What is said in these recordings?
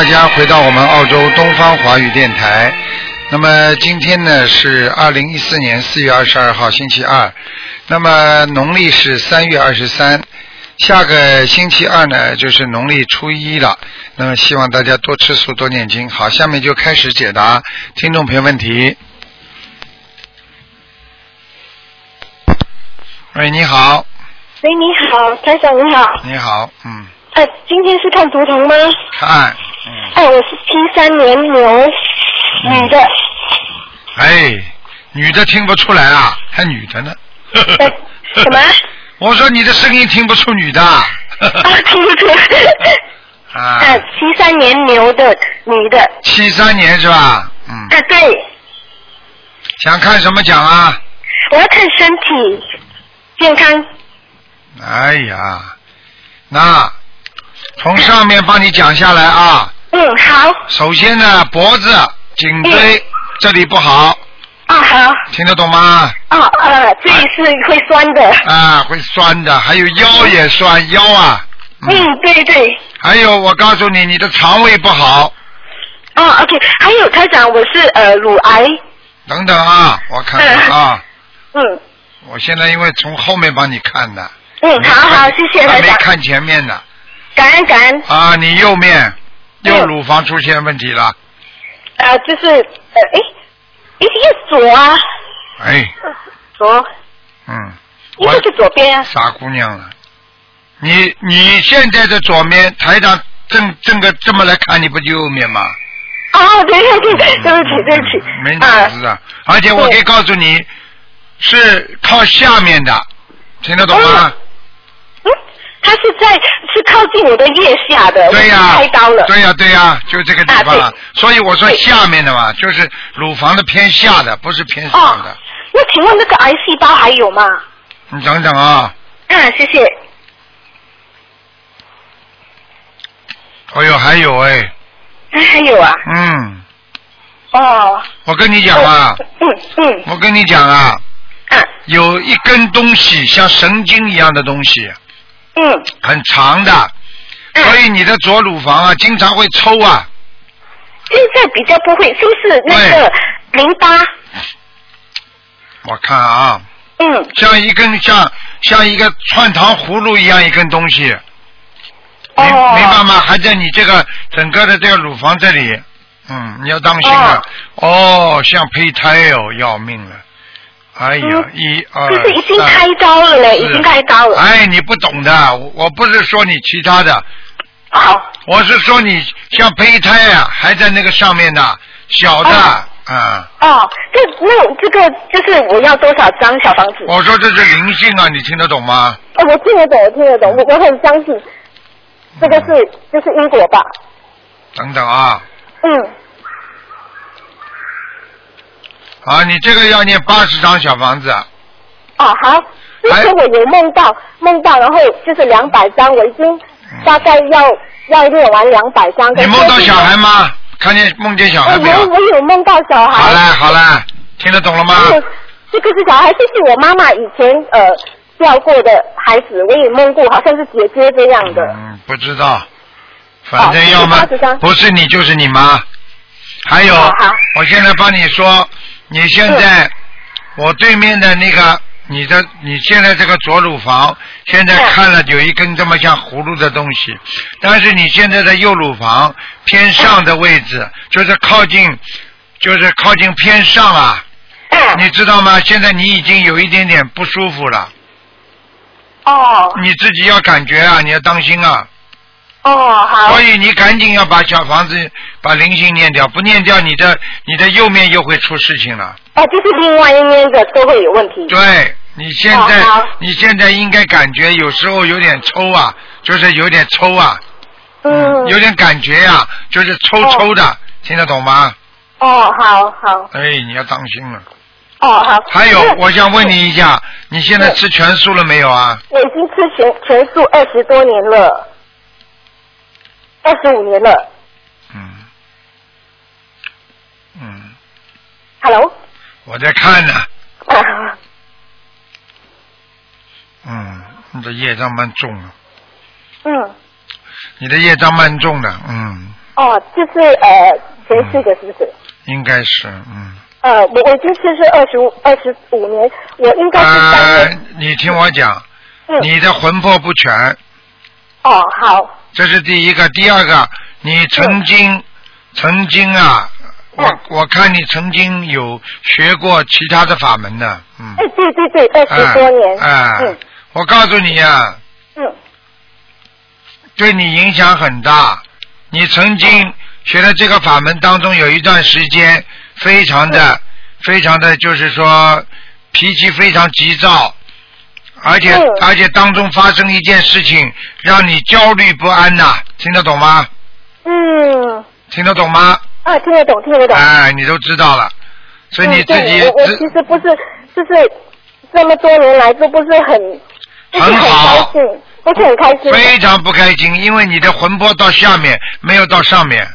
大家回到我们澳洲东方华语电台。那么今天呢是二零一四年四月二十二号星期二，那么农历是三月二十三，下个星期二呢就是农历初一了。那么希望大家多吃素多念经。好，下面就开始解答听众朋友问题。喂，你好，喂，你好，台长你好。你好，嗯，哎，今天是看图腾吗？看，嗯，哎，我是七三年牛，女的。哎，女的听不出来啊，还女的呢。呃，什么？我说你的声音听不出女的。啊，听不出。啊，呃，七三年牛的女的。七三年是吧？嗯，啊，对，想看什么奖啊？我要看身体健康。哎呀，那从上面帮你讲下来啊。嗯，好。首先呢，脖子、颈椎、嗯这里不好，啊，好。听得懂吗？啊，呃，这里是会酸的。啊，会酸的，还有腰也酸，腰啊。嗯，对对。还有，我告诉你，你的肠胃不好，哦，OK，还有台长，我是呃乳癌。等等啊，我看看啊，嗯我现在因为从后面帮你看的，嗯，好好，谢谢台长，还没看前面的。感恩感恩。啊，你右面右嗯乳房出现问题了，啊，就是呃，诶，一个左啊，哎，左，嗯，一个是左边啊。傻姑娘了，你你现在的左面台长正正个这么来看，你不就右面吗？哦，对对对，对不起对不起。没脑子啊！而且我可以告诉你，是靠下面的，听得懂吗？嗯，他是在是靠近我的腋下的，对呀、我开刀了。对呀、对呀、就这个地方了。啊所以我说下面的嘛，就是乳房的偏下的，不是偏上哦的。，那请问那个癌细胞还有吗？你等等啊，嗯，谢谢。哎呦，还有哎，哎，还有啊。嗯，哦。我跟你讲啊，嗯嗯我跟你讲啊，嗯有一根东西像神经一样的东西，嗯很长的，嗯。所以你的左乳房啊，经常会抽啊。现在比较不会，是不是那个淋巴？我看啊，嗯。像一根像像一个串糖葫芦一样一根东西，明、哦。明白吗？还在你这个整个的这个乳房这里，嗯，你要当心啊。哦，像胚胎哦，要命了。哎呀，嗯一二可是已经开刀了嘞，已经开刀了。哎，你不懂的，我我不是说你其他的，好。我是说你像胚胎啊，还在那个上面的，小的哦啊。哦，这那这个就是我要多少张小房子？我说这是灵性啊，你听得懂吗？哦，我听得懂，我听得懂，我我很相信，这个是就是因果吧？等等啊，嗯，啊，你这个要念八十张小房子，哦好，之前我有梦到梦到，然后就是两百张，我已经大概要要念完两百张。你梦到小孩？吗？看见梦见小孩呃没有我？我有梦到小孩。好嘞，好嘞，听得懂了吗？这个是小孩，这是我妈妈以前呃掉过的孩子，我也梦过，好像是姐姐这样的。嗯，不知道，反正要么哦80张不是你就是你妈。还有我现在帮你说，你现在我对面的那个你的你现在这个左乳房，现在嗯看了有一根这么像葫芦的东西，但是你现在的右乳房偏上的位置，就是靠近，就是靠近偏上啊，嗯。你知道吗？现在你已经有一点点不舒服了，哦你自己要感觉啊，你要当心啊。哦好所。以你赶紧要把小房子把灵性念掉，不念掉你的你的右面又会出事情了。哦，就是另外一面的都会有问题。对你现在、哦你现在应该感觉有时候有点抽啊，就是有点抽啊，嗯。有点感觉呀、就是抽抽的，听得懂吗？哦，好好。哎，你要当心了。哦，好。还有，我想问你一下，你现在吃全素了没有啊？我已经吃全全素二十多年了，二十五年了。嗯，嗯，Hello。我在看呢。啊，嗯，你的业障蛮重的，嗯，你的业障蛮重的，嗯。哦哦，就是呃前世的是不是？应该是，嗯。呃，我我已经吃是二十五二十五年，我应该是三呃年。，你听我讲，嗯。你的魂魄不全，哦，好。这是第一个。第二个，你曾经、曾经啊，我嗯我看你曾经有学过其他的法门呢，嗯。哎，对对对，二十多年。哎、嗯我告诉你呀、嗯对你影响很大。你曾经学的这个法门当中有一段时间，非常的、非常的，就是说脾气非常急躁，而且、嗯而且当中发生一件事情，让你焦虑不安呐、听得懂吗？嗯，听得懂吗？啊，听得懂，听得懂。哎，你都知道了，所以你自己我我其实不是，就是这么多年来都不是很，很很好开心，不是很开心。非常不开心，因为你的魂魄到下面，没有到上面，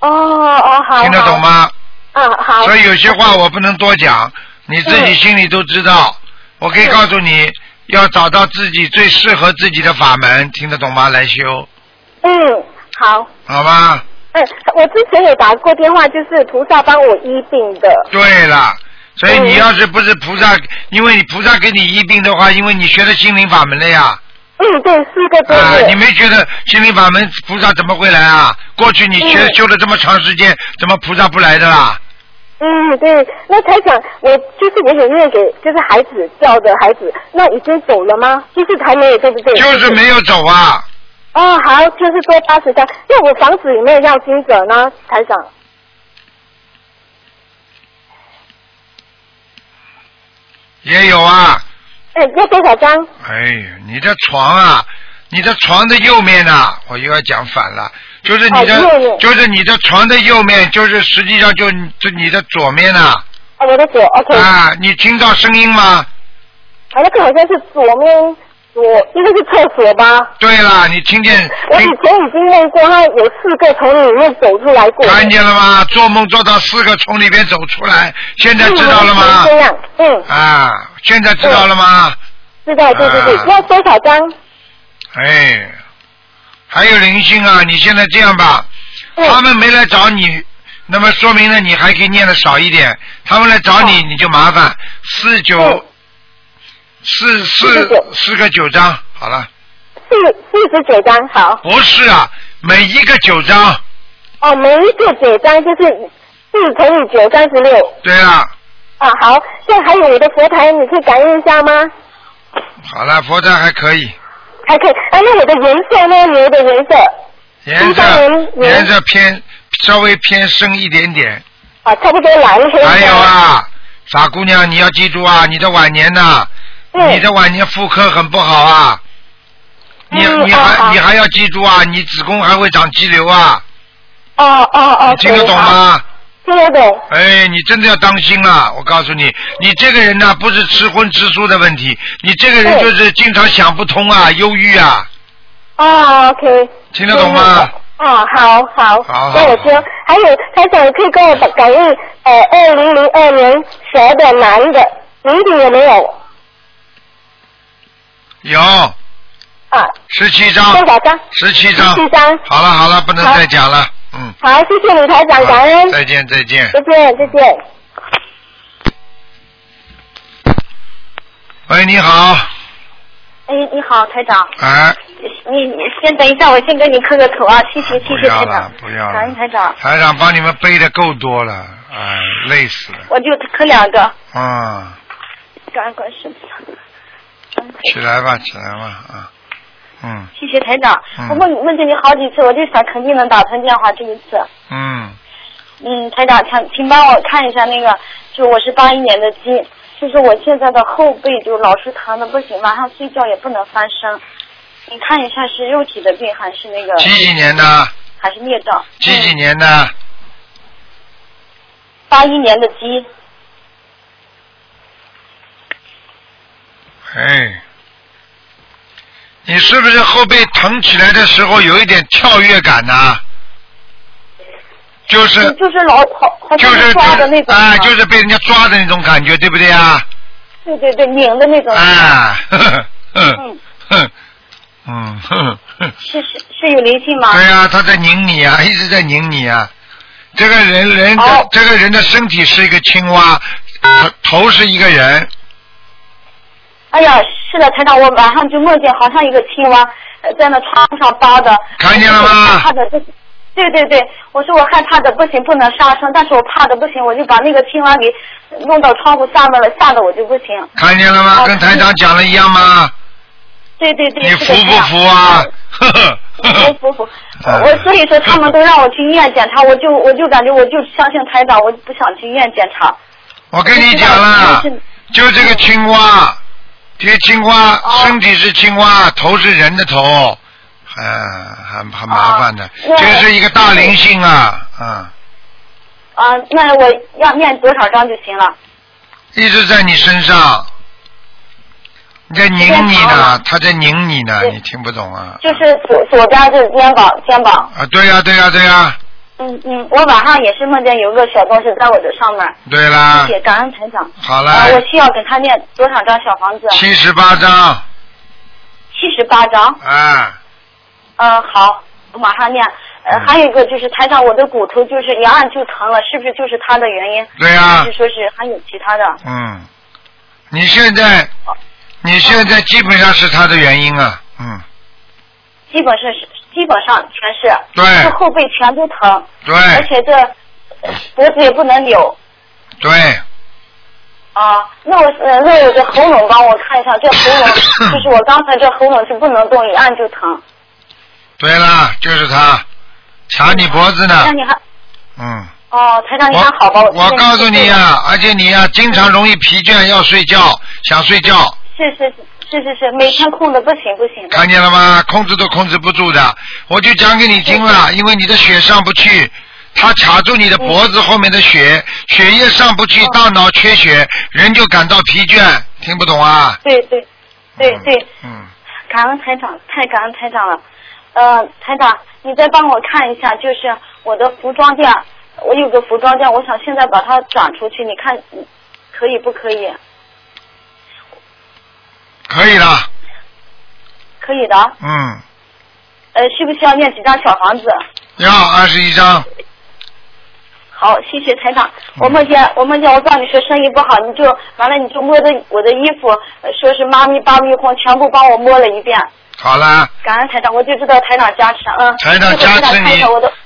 哦哦，好。听得懂吗？嗯？啊，好。所以有些话我不能多讲，你自己嗯心里都知道。我可以告诉你，要找到自己最适合自己的法门，听得懂吗？来修，嗯，好。好吧？嗯，我之前有打过电话，就是菩萨帮我医病的。对了，所以嗯你要是不是菩萨，因为你菩萨给你医病的话，因为你学了心灵法门了呀。嗯，对，四个多啊，月。你没觉得心灵法门菩萨怎么会来啊？过去你学、嗯修了这么长时间，怎么菩萨不来的啦？嗯，对，那台长，我就是我有念给就是孩子叫的孩子，那已经走了吗？就是还没有，对不对？就是没有走啊。哦，好，就是多八十张。那我房子有没有要金者呢，台长？也有啊。哎，要多少张？哎呀，你的床啊，你的床的右面呐、我又要讲反了，就是你的，哦就是你的床的右面，就是实际上就就你的左面呐、哦，我的左，OK。啊，你听到声音吗？啊，那个好像是左面左，应该是厕所吧？对了，你听见我以前已经梦过，他有四个从里面走出来过。看见了吗？做梦做到四个从里面走出来，现在知道了吗嗯？这样，嗯，啊，现在知道了吗？知道，对对对，啊要多少张？哎，还有灵性啊！你现在这样吧，嗯他们没来找你，那么说明了你还可以念的少一点。他们来找你，你就麻烦。四九嗯四四四个九张，好了。四四十九张，好。不是啊，每一个九张。哦，每一个九张就是四乘以九，三十六。对啊，啊，好，现在还有我的佛台，你可以感应一下吗？好了，佛台还可以，还可以。啊，那我的颜色呢？牛的颜色颜色颜颜色偏稍微偏深一点点。啊，差不多蓝黑的。还有啊，傻姑娘，你要记住啊，你的晚年呐、嗯你的晚年妇科很不好啊。你嗯你还、你还要记住啊，你子宫还会长肌瘤啊，哦哦哦，你听得懂吗？听得懂。哎，你真的要当心啊，我告诉你，你这个人呢，不是吃荤吃素的问题，你这个人就是经常想不通啊，忧郁啊，哦，OK。听得懂吗？哦，好好。好我听。还有，台长可以跟我感应，呃，二零零二年蛇的男的，灵体有没有？有。啊，十七张，多少张？十七张，17张。好了好了，不能再讲了，嗯，好，谢谢李，台长，感恩，再见再见。再见，再见。喂，你好，哎，你好，台长，哎，你你先等一下，我先给你磕个头啊，谢谢谢不要了谢台长，不要了，感恩台长，台长帮你们背的够多了，哎，累死了，我就磕两个，嗯，感恩观世起来吧，起来吧，啊，嗯谢谢台长，嗯我问问见你好几次，我就想肯定能打通电话这一次。嗯，嗯，台长，请请帮我看一下那个，就我是八一年的鸡，就是我现在的后背就老是疼的不行，晚上睡觉也不能翻身。你看一下是肉体的病还是那个几几年的？还是孽障？几几嗯？年的？八一年的鸡。哎，你是不是后背疼起来的时候有一点跳跃感呐、就是就是老好好像就是抓的那种啊，就是被人家抓的那种感觉，对不对啊？对对对拧的那种。啊，呵呵嗯哼哼，嗯，哼哼是是是有灵性吗？对呀、他在拧你啊，一直在拧你啊。这个人人的、哦这个人的身体是一个青蛙，头头是一个人，哎呀，是的，台长，我晚上就梦见好像一个青蛙呃在那窗户上扒的，看见了吗怕的不。对对对，我说我害怕的不行，不能杀生，但是我怕的不行，我就把那个青蛙给弄到窗户下面了，吓得我就不行。看见了吗？哦跟台长讲的一样吗？对对对，你 服不服 啊？呵呵呵服呵服服，嗯我所以说他们都让我去医院检查，我就我就感觉我就相信台长，我不想去医院检查。我跟你讲了，就这个青蛙，这个青蛙哦身体是青蛙，头是人的头，嗯，很很麻烦的，那这是一个大灵性啊，嗯，啊，那我要念多少章就行了？一直在你身上，你在拧你呢，他在拧你呢，你听不懂啊？就是左左边就是肩膀肩膀，啊，对呀、对呀、对呀、嗯嗯，我晚上也是梦见有个小东西在我的上面，对啦谢，谢感恩台长。好了啊，，我需要给他念多少张小房子？七十八张，七十八张。啊，嗯，好，我马上念。呃，嗯还有一个就是台长，我的骨头就是一按就疼了，是不是就是他的原因？对呀、还是说是还有其他的？嗯，你现在，你现在基本上是他的原因啊，嗯，基本上是基本上全是，对这后背全都疼，对而且这呃脖子也不能扭。对，啊，那我呃，那我这喉咙帮我看一下，这喉咙 就是我刚才这喉咙是不能动，一按就疼。对了，就是他，卡你脖子呢那，你还嗯，哦，台长你我还好吧？我我告诉你呀、呀、而且你呀、经常容易疲倦，要睡觉，想睡觉，是是是是是是，每天控的不行不行的。看见了吗？控制都控制不住的，我就讲给你听了，因为你的血上不去，它卡住你的脖子后面的血，血液上不去，大脑缺血，人就感到疲倦，听不懂啊？对对对对，嗯，感恩台长，太感恩台长了。呃，台长，你再帮我看一下，就是我的服装店，我有个服装店，我想现在把它转出去，你看嗯可以不可以？可以的，可以的。嗯，呃，需不需要念几张小房子？要二十一张，好，谢谢台长。嗯我梦见我梦见我帮你说生意不好，你就完了，你就摸着我的衣服，呃说是妈咪爸咪哄，全部帮我摸了一遍。好了。感恩台长，我就知道台长加持，嗯。台长加持你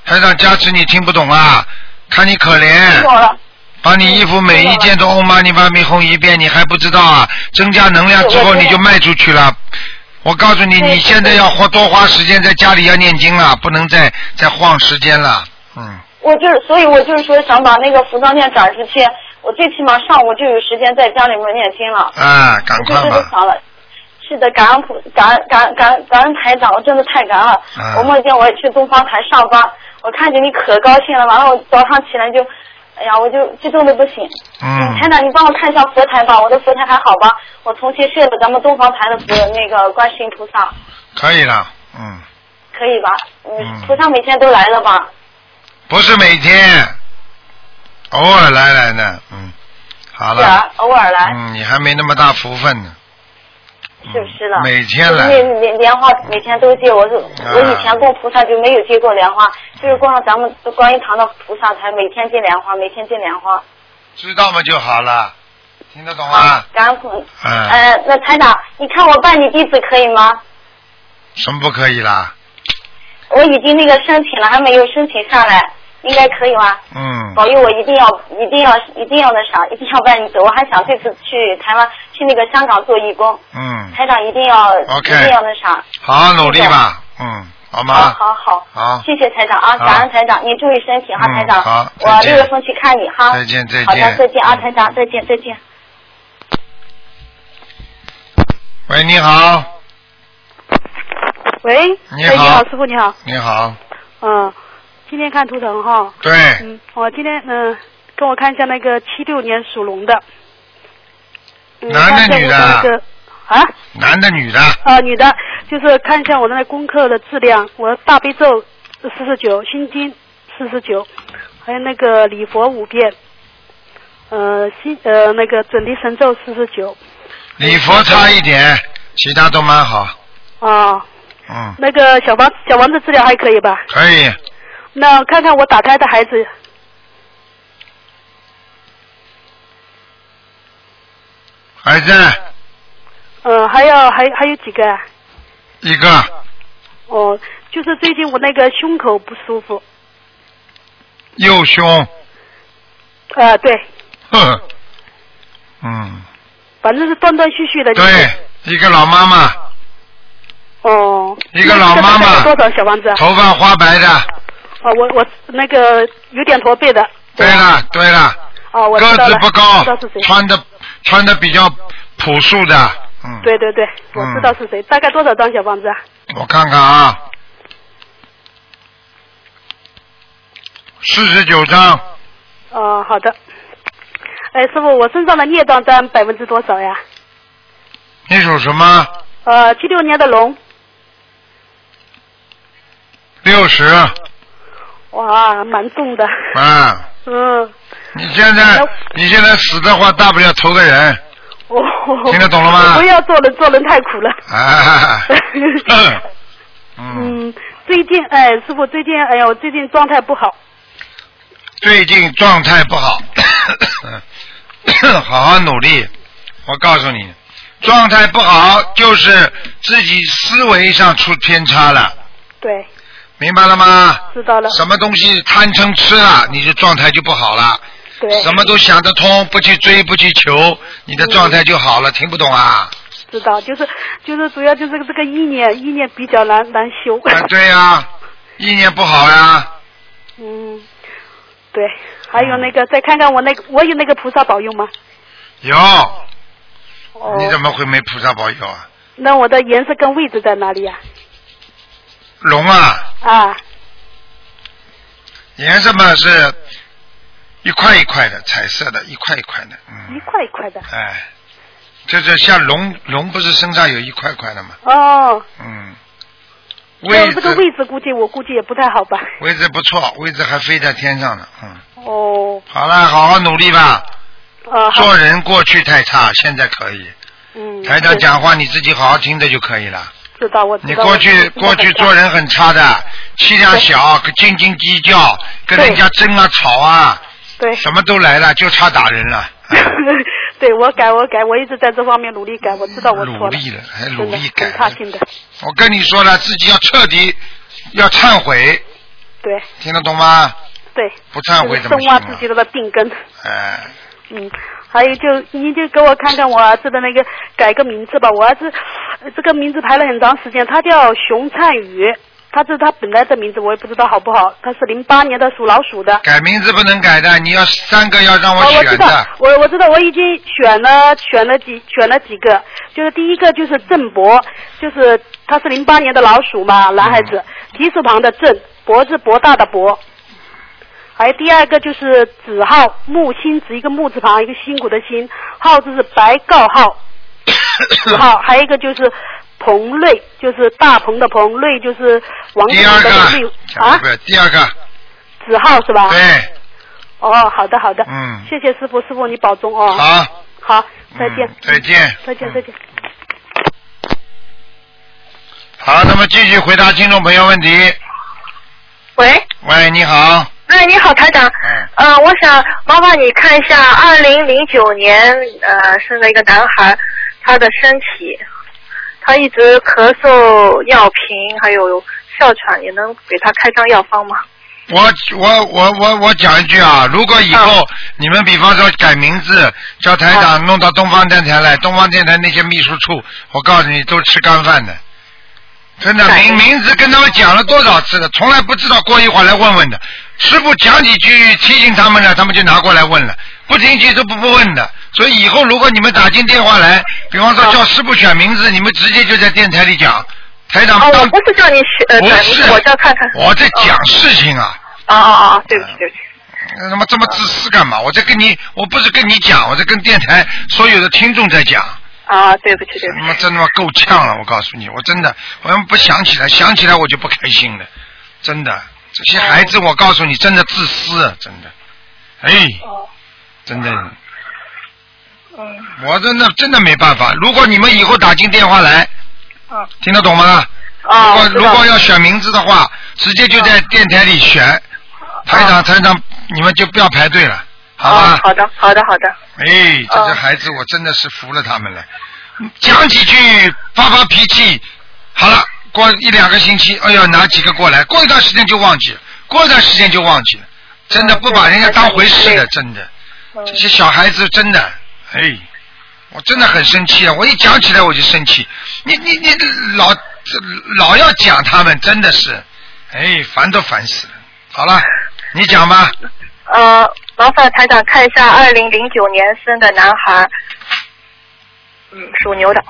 台长加持你听不懂啊？看你可听怜，懂了。把你衣服每一件都欧玛尼巴咪哄一遍，你还不知道啊？增加能量之后你就卖出去了。我告诉你，你现在要花多花时间在家里要念经了，不能再再晃时间了。嗯，我就是，所以我就是说想把那个服装店转出去，我最起码上午就有时间在家里面念经了。啊，赶快吧。是的，感恩普感恩感恩感恩感恩台长，我真的太感恩了。嗯我梦见我去东方台上班，我看见你可高兴了，完了我早上起来就，哎呀，我就激动的不行。嗯台长，你帮我看一下佛台吧，我的佛台还好吧？我重新设了咱们东方台的佛那个观世音菩萨，可以了。嗯，可以吧？嗯嗯，菩萨每天都来了吧？不是每天，偶尔来来呢。嗯，好了。偶尔来，嗯，你还没那么大福分呢。是不是了？每天来那莲莲花每天都接，我是、啊我以前供菩萨就没有接过莲花，就是供上咱们观音堂的菩萨才每天接莲花，每天接莲花。知道吗就好了，听得懂吗？感嗯，呃，那台长，你看我办你弟子可以吗？什么不可以啦？我已经那个申请了，还没有申请下来，应该可以吗？嗯，保佑我一定要一定要一定要那啥，一定要办你走。我还想这次去台湾去那个香港做义工，嗯，台长一定要 OK 一定要那啥。好好努力吧，嗯，好好吗？好好，好。谢谢台长啊，感恩台长，你注意身体哈，嗯台长。好我六月份去看你哈。再见再见。好的，再见啊，台长，再见再见。喂，你好，喂，哎，你你好好，师傅你好，你好，嗯，今天看图腾哈，对，嗯，我今天嗯、跟我看一下那个七六年属龙的，嗯、男的女的啊男的女的，啊女的，就是看一下我的那功课的质量，我大悲咒四十九，心经四十九，还有那个礼佛五遍，呃心呃那个准提神咒四十九，礼佛差一点，其他都蛮好。啊，嗯，那个小王小王子治疗还可以吧？可以。那看看我打胎的孩子，还在嗯，还有还还有几个啊？一个哦，就是最近我那个胸口不舒服，右胸，呃，对，哼，嗯，反正是断断续续的。对，一个老妈妈，哦。一个老妈妈多少小房子啊？头发花白的。哦，我我那个有点驼背的。对了对了，哦，我知个道了子不高穿的穿的比较朴素的，嗯，对对对，我知道是谁。大概多少张小房子啊？我看看啊，四十九张，哦，好的。哎，师傅，我身上的孽障占百分之多少呀？你属什么？呃，七六年的龙。六十，哇，蛮重的。啊，嗯。你现在你现在死的话，大不了投个人，哦。听得懂了吗不要做人，做人太苦了。啊，嗯，最近哎，师傅最近哎呀，我最近状态不好。最近状态不好，好好努力。我告诉你，状态不好就是自己思维上出偏差了，对，明白了吗？知道了。什么东西贪嗔痴了，你的状态就不好了。对。什么都想得通，不去追，不去求，你的状态就好了。听不懂啊？知道，就是就是主要就是这个意念，意念比较难难修。啊，对呀、意念不好呀。嗯，对，还有那个，再看看我那个，我有那个菩萨保佑吗？有，哦。你怎么会没菩萨保佑啊？那我的颜色跟位置在哪里呀、龙啊，啊？颜色嘛是一块一块的，彩色的，一块一块的，嗯，一块一块的。哎，就是像龙，龙不是身上有一块块的吗？哦。嗯，位置这个位置估计我估计也不太好吧？位置不错，位置还飞在天上呢，嗯。哦。好了，好好努力吧。啊。做人过去太差，现在可以。嗯。台长讲话你自己好好听着就可以了。知道我知道。你过去过去做人很差的，气量小，斤斤计较，跟人家争啊吵啊，对。什么都来了，就差打人了。对我改我改，我一直在这方面努力改，我知道我错了。努力了，还努力改很。差劲的。我跟你说了，自己要彻底要忏悔，对听得懂吗？对。不忏悔怎么行啊？深挖自己的病根。哎，嗯，还有就你就给我看看我儿子的那个改个名字吧，我儿子呃这个名字排了很长时间，他叫熊灿宇，他是他本来的名字，我也不知道好不好，他是零八年的属老鼠的。改名字不能改的，你要三个要让哦，我知道选的。，我我知道，我已经选了选了几选了几个，就是第一个就是郑博，就是他是零八年的老鼠嘛，男孩子，提手旁的郑，博是博大的博。还有第二个就是子浩，木星子一个木字旁，一个辛苦的辛，浩字是白告号，子浩，还有一个就是彭瑞，就是大鹏的鹏，瑞就是王第二的瑞个，啊不，是第二个，子浩是吧？对，哦，好的好的，嗯，谢谢师傅，师傅你保重哦。好，好，再见。嗯再见。再见，再见。好，那么继续回答听众朋友问题。喂，喂，你好，哎，你好，台长。嗯。呃，我想麻烦你看一下，二零零九年呃生了一个男孩，他的身体，他一直咳嗽、尿频，还有哮喘，也能给他开张药方吗？我我我我我讲一句啊，如果以后你们比方说改名字，叫台长弄到东方电台来，东方电台那些秘书处，我告诉你都吃干饭的。真的名名字跟他们讲了多少次了，从来不知道，过一会儿来问问的。师傅讲几句提醒他们了，他们就拿过来问了，不听其实不不问的。所以以后如果你们打进电话来，比方说叫师傅选名字，你们直接就在电台里讲，台长哦，我不是叫你选呃不是我叫看看。我在讲事情啊。哦哦哦，对不起对不起。他妈这么自私干嘛？我在跟你，我不是跟你讲，我在跟电台所有的听众在讲。啊，对不起对不起。他妈真他妈够呛了！我告诉你，我真的，我要不想起来，想起来我就不开心了。真的，这些孩子，我告诉你，真的自私，真的。哎，真的。嗯。我真的真的没办法。如果你们以后打进电话来，嗯。听得懂吗？如果如果要选名字的话，直接就在电台里选。台长，台长，你们就不要排队了，好吧哦？好的，好的，好的。哎，这些哦孩子我真的是服了他们了。讲几句，发发脾气，好了，过一两个星期，哎呦，拿几个过来，过一段时间就忘记了，过一段时间就忘记了，真的嗯不把人家当回事的，真的。嗯这些小孩子真的，哎，我真的很生气啊！我一讲起来我就生气，你你你老老要讲他们，真的是，哎，烦都烦死了。好了，你讲吧。呃，麻烦台长看一下二零零九年生的男孩，嗯，属牛的，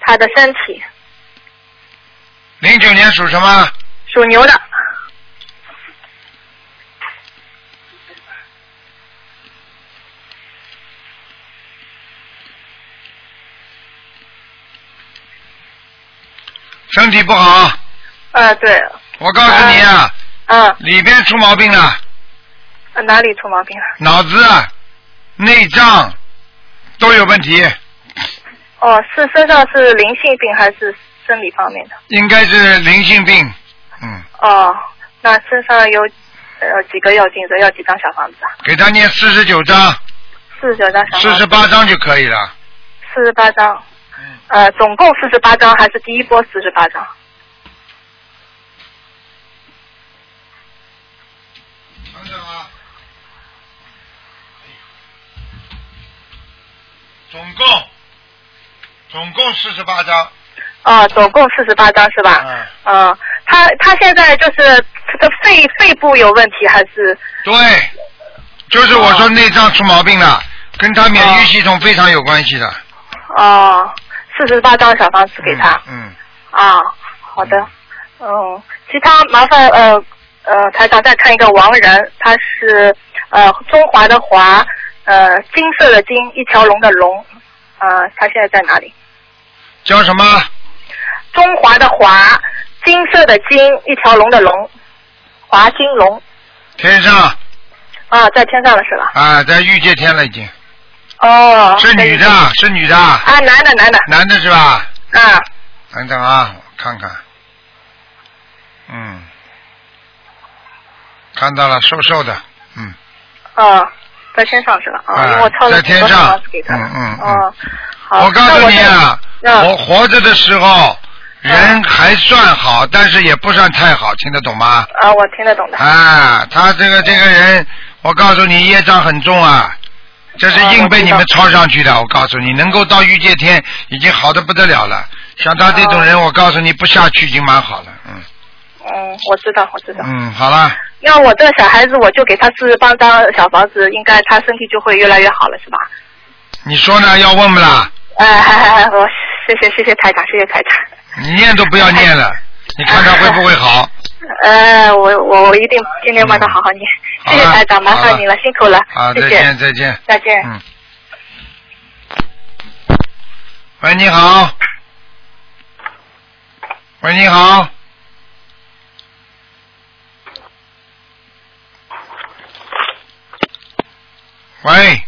他的身体零九年属什么？属牛的，身体不好，呃，对，我告诉你啊，嗯、里边出毛病了，呃哪里出毛病了？脑子、啊、内脏都有问题，哦，是身上是灵性病还是生理方面的？应该是灵性病。嗯，哦，那身上有呃几个药镜子，要几张小房子啊？给他念四十九章，四十九张小四十，八章就可以了。四十八张，嗯，呃，总共四十八张还是第一波四十八张？等等啊，总共总共四十八章。啊，总共四十八张是吧？嗯，嗯，他他现在就是他的肺肺部有问题还是？对，就是我说内脏出毛病了，跟他免疫系统非常有关系的。哦，四十八张小房子给他。嗯。啊，好的。嗯，其他麻烦呃呃台长再看一个王人，他是呃中华的华，呃金色的金，一条龙的龙，呃他现在在哪里？叫什么？中华的华，金色的金，一条龙的龙，华金龙天上啊，在天上了是吧？啊，在御界天了已经。哦，是女的，是女的。啊，男的男的男的是吧？啊，等等啊，我看看。嗯，看到了，瘦瘦的，嗯，哦，在天上是吧？啊，因为我抄了在天上给他。嗯嗯嗯哦，好。我告诉你啊，我活着的时候人还算好，但是也不算太好，听得懂吗？啊，我听得懂的。啊，他这个这个人，我告诉你，业障很重啊，这是硬被你们抄上去的。我告诉你，能够到御界天，已经好的不得了了。像他这种人，我告诉你，不下去已经蛮好了。嗯嗯，我知道，我知道。嗯，好了，要我这个小孩子，我就给他四十八张小房子，应该他身体就会越来越好了，是吧？你说呢？要问不啦？哎，嗨嗨嗨，我谢谢谢谢台长，谢谢台长。你念都不要念了，你看他会不会好？呃，我我我一定今天晚上好好念，谢谢台长，麻烦你了，辛苦了，好，谢谢再见，，再见。再见。嗯。喂，你好。喂，你好。喂。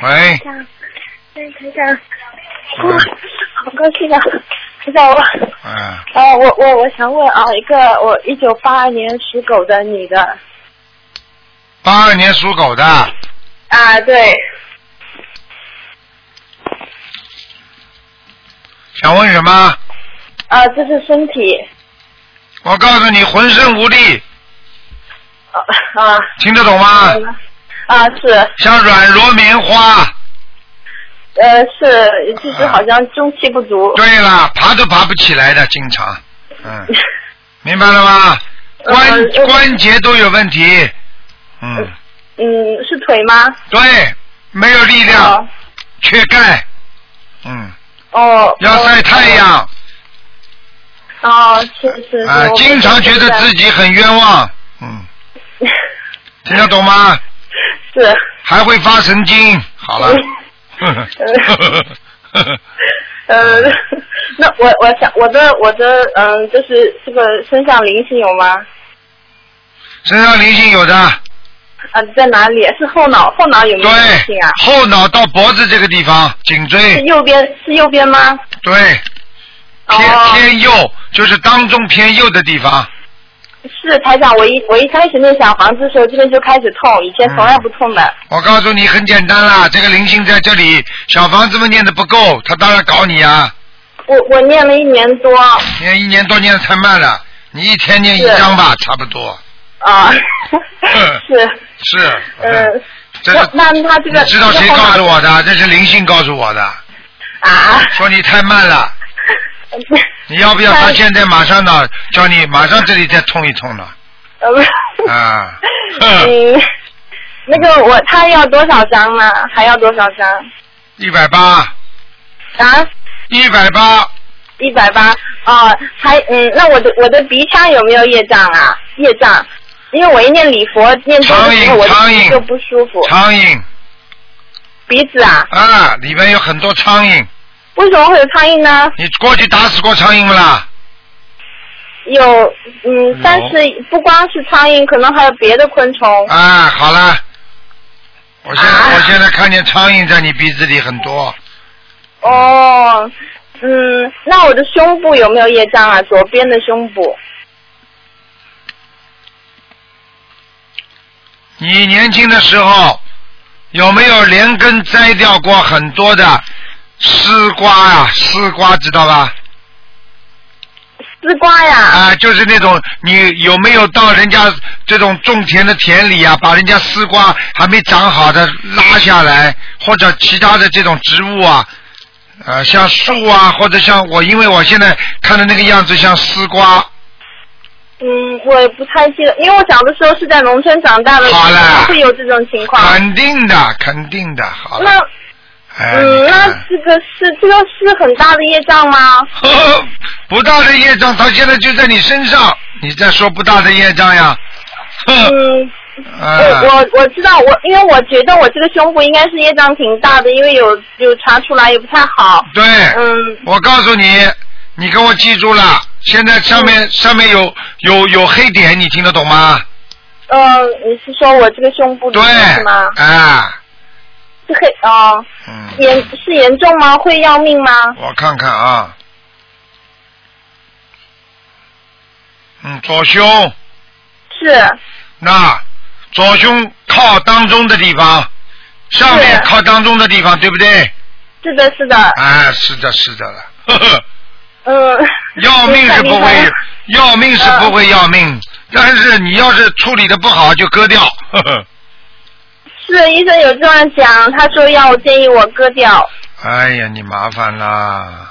喂。哎，台长，哇，好高兴啊！知道，我嗯，啊，我我我想问啊，一个我一九八二年属狗的女的八二年属狗的，啊，对，想问什么？啊，这是身体我告诉你，浑身无力，啊啊听得懂吗？啊是像软弱棉花。呃是就是好像中气不足，对了，爬都爬不起来的，经常。嗯，明白了吗？关呃关节都有问题。嗯，嗯是腿吗？对，没有力量，哦缺钙。嗯，哦，要晒太阳哦，是是是，啊，我经常觉得自己很冤枉。嗯，听得懂吗？是还会发神经。好了。呃，那我我想我的我的嗯，就是这个身上灵性有吗？身上灵性有的，啊，在哪里？是后脑后脑有没有灵性对啊？，后脑到脖子这个地方，颈椎是，右边是右边吗？对，偏哦偏右，就是当中偏右的地方。是台长，我一我一开始念小房子的时候，这边就开始痛，以前从来不痛的。我告诉你，很简单啦，这个灵性在这里，小房子们念的不够，他当然搞你啊。我我念了一年多念一年多念的太慢了，你一天念一张吧，差不多。啊，嗯是 是。嗯，这那那他这个你知道谁告诉我的？这是灵性告诉我的，啊？说你太慢了。你要不要他现在马上呢？叫你马上这里再痛一痛呢？呃啊，嗯，那个我他要多少张呢？还要多少张？一百八，啊？一百八，一百八啊，还嗯，那我的我的鼻腔有没有业障啊？业障，因为我一念礼佛念多的时候，我的苍蝇鼻就不舒服。苍蝇鼻子啊？啊，里面有很多苍蝇，为什么会有苍蝇呢？你过去打死过苍蝇不啦？有嗯，但是不光是苍蝇，可能还有别的昆虫。啊，好了，我现在、啊我现在看见苍蝇在你鼻子里很多，哦，嗯，那我的胸部有没有业障啊？左边的胸部。你年轻的时候有没有连根摘掉过很多的丝瓜啊？丝瓜知道吧？丝瓜呀，啊，就是那种你有没有到人家这种种田的田里啊，把人家丝瓜还没长好的拉下来，或者其他的这种植物啊，呃，像树啊，或者像我，因为我现在看的那个样子像丝瓜，嗯，我也不太记得，因为我小的时候是在农村长大的，好了会有这种情况。肯定的，肯定的，好了，那哎，嗯，那这个是这个是很大的业障吗？呵 呵不大的业障，他现在就在你身上，你在说不大的业障呀？呵，嗯，我啊，我我知道，我因为我觉得我这个胸部应该是业障挺大的，因为有有查出来也不太好。对，嗯，我告诉你，你给我记住了，现在上面、上面有有有黑点，你听得懂吗？呃，你是说我这个胸部里对是吗？，啊，是黑哦，嗯，严是严重吗？会要命吗？我看看啊，嗯，左胸是，那左胸靠当中的地方，上面靠当中的地方，对不对？是的，是的，哎，是的，是的了，呵呵。嗯。要命是不会，要命是不会要命，但是你要是处理的不好就割掉。呵 呵是医生有这样讲，他说要我建议我割掉。哎呀，你麻烦啦！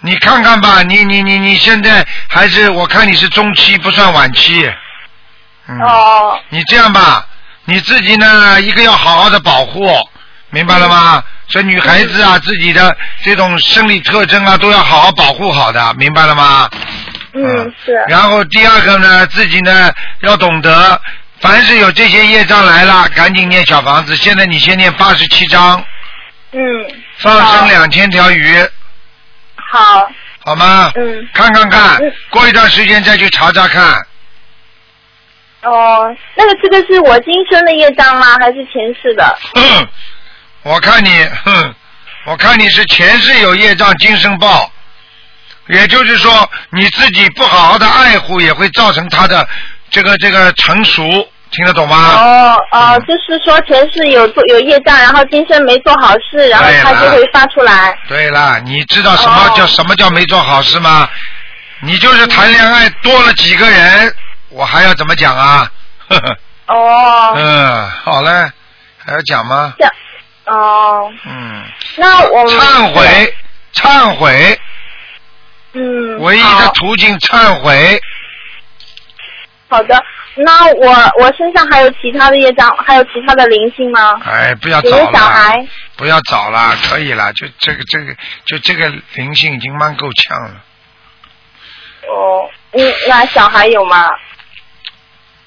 你看看吧，你你你你现在还是我看你是中期，不算晚期。嗯。哦，你这样吧，你自己呢，一个要好好的保护，明白了吗？所以女孩子啊，自己的这种生理特征啊，都要好好保护好的，明白了吗？嗯，是，然后第二个呢，自己呢要懂得，凡是有这些业障来了，赶紧念小房子。现在你先念八十七章，嗯，放生好两千条鱼，好，好吗？嗯，看看看嗯，过一段时间再去查查看。哦，那个这个是我今生的业障吗？还是前世的？哼，我看你，哼，我看你是前世有业障，今生报。也就是说，你自己不好好的爱护，也会造成他的这个这个成熟，听得懂吗？哦哦，嗯就是说前世有做有业障，然后今生没做好事，然后他就会发出来。对了，你知道什么哦叫、什么叫没做好事吗？你就是谈恋爱多了几个人，我还要怎么讲啊？呵呵，哦，嗯，好嘞，还要讲吗？讲，哦，嗯，那我们忏悔，忏悔，嗯，唯一的途径忏悔。好的，那我我身上还有其他的业障，还有其他的灵性吗？哎，不要找了，小孩？不要找了，可以了，就这个这个，就这个灵性已经蛮够呛了。哦，嗯，那小孩有吗？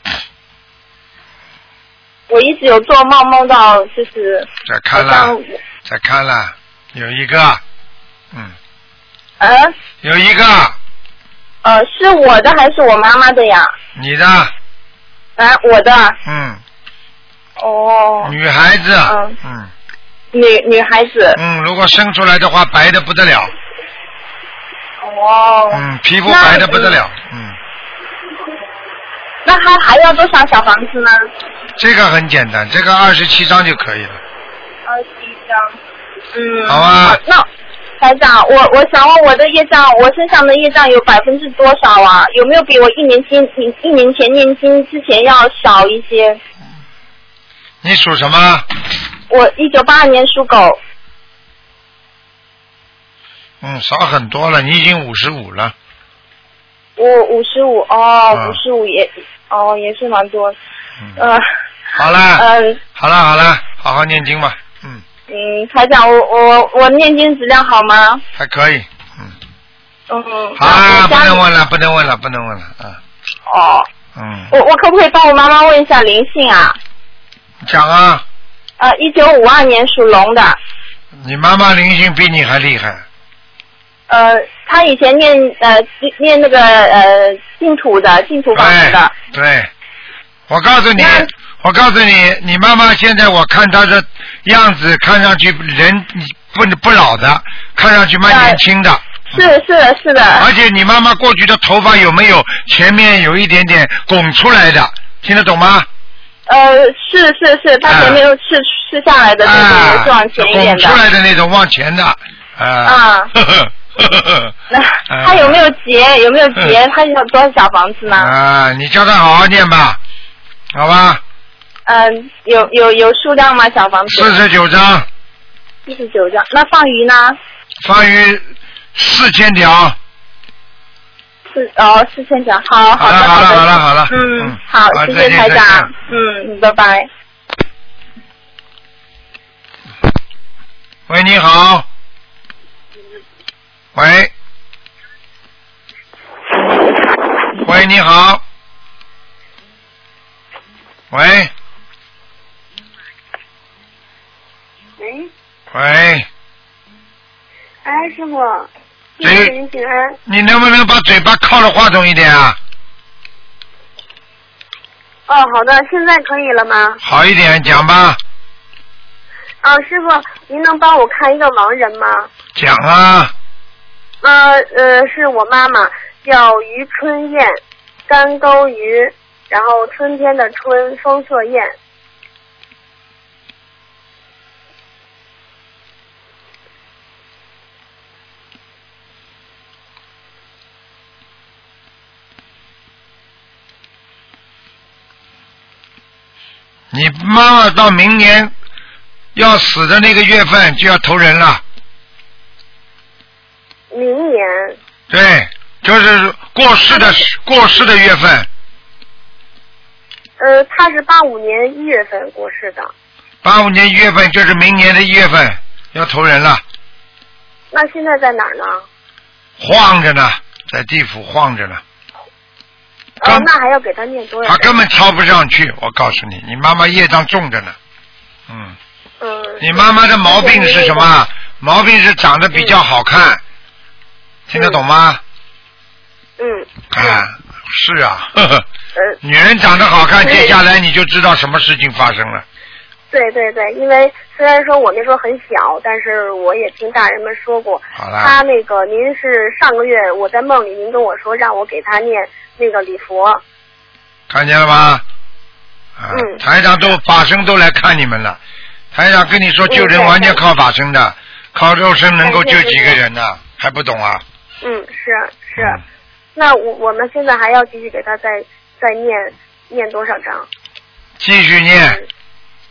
我一直有做梦，梦到就是再看了，再看了，有一个，嗯，呃有一个呃，是我的还是我妈妈的呀？你的，啊，我的。嗯，哦，女孩子，嗯嗯女女孩子。嗯，如果生出来的话，白的不得了。哦，嗯，皮肤白的不得了，嗯，那他还要多少小房子呢？这个很简单，这个二十七张就可以了，二十七张。嗯。好啊那台长，我我想问我的业障，我身上的业障有百分之多少啊？有没有比我一年前一一年前念经之前要少一些？你属什么？我一九八二年属狗。嗯，少很多了，你已经五十五了，我五十五哦，嗯五十五也哦也是蛮多，嗯，呃好了，嗯好了好了，好好念经吧，嗯，嗯，台长，我我我念经质量好吗？还可以，嗯，嗯，好了，不能问了，不能问了，不能问了，嗯哦，嗯，我我可不可以帮我妈妈问一下灵性啊？讲啊，呃，一九五二年属龙的，你妈妈灵性比你还厉害，呃，她以前念呃念那个呃净土的净土法门的，对对，我告诉你，我告诉你，你妈妈现在我看她的样子，看上去人不不老的，看上去蛮年轻的。是是的是的，而且你妈妈过去的头发有没有前面有一点点拱出来的？听得懂吗？呃是是是，她前面是是下来的，对对对，是往前一点的拱出。来的那种往前的。啊。啊呵呵呵呵那他有没有结？有没有结？他有多少小房子呢？啊，你叫他好好念吧，好吧？嗯，有有有数量吗？小房子？四十九张，四十九张。那放鱼呢？放鱼四千条。四哦，四千条。好好了的的。好的好了好了嗯嗯，好好，谢谢台长见。嗯，拜拜。喂，你好。喂。喂，你好。喂。喂，喂，哎，师傅，哎谢谢您请安。你能不能把嘴巴靠着话筒一点啊？哦，好的，现在可以了吗？好一点，讲吧，啊，师傅，您能帮我看一个盲人吗？讲啊。呃呃，是我妈妈，叫于春燕，干钩鱼，然后春天的春，风色燕。妈妈到明年要死的那个月份就要投人了，明年。对，就是过世的过世的月份，呃，他是八五年一月份过世的，八五年一月份就是明年的一月份要投人了，那现在在哪儿呢？晃着呢，在地府晃着呢，哦，那还要给他念多少他？根本抄不上去。我告诉你，你妈妈业障重着呢，嗯，嗯。你妈妈的毛病是什么？毛病是长得比较好看，听得懂吗？嗯。啊，是啊，呵呵，呃，女人长得好看，接下来你就知道什么事情发生了。对对对，因为虽然说我那时候很小，但是我也听大人们说过，他那个您是上个月我在梦里您跟我说让我给他念那个礼佛，看见了吧？啊，嗯台长都法身都来看你们了。台长跟你说，救人完全靠法身的，靠肉身能够救几个人呢？还不懂啊？嗯，是是，嗯那我我们现在还要继续给他再再念念多少章？继续念，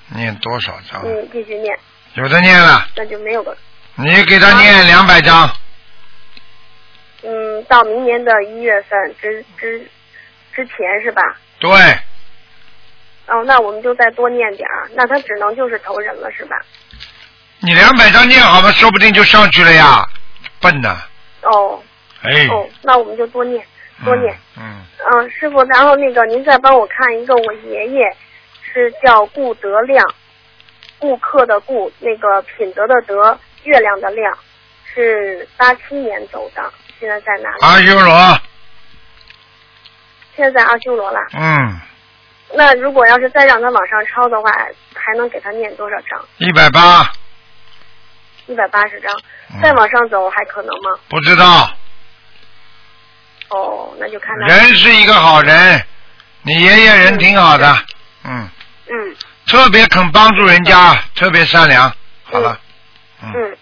念多少章？嗯，继续念，有的念了，那就没有了。你给他念两百章，嗯，到明年的一月份之之之前是吧？对，哦，那我们就再多念点儿，那他只能就是投人了是吧？你两百张念好了，说不定就上去了呀。笨呐，哦哎，哦，那我们就多念多念。嗯，嗯，师傅，然后那个您再帮我看一个，我爷爷是叫顾德亮，顾客的顾，那个品德的德，月亮的亮，是八七年走的，现在在哪里？阿修罗，现在在阿修罗了。嗯，那如果要是再让他往上抄的话，还能给他念多少章？一百八，一百八十章。嗯再往上走还可能吗？不知道，哦，那就看他。人是一个好人，你爷爷人挺好的，嗯，嗯特别肯帮助人家，特别善良。好了，嗯，嗯，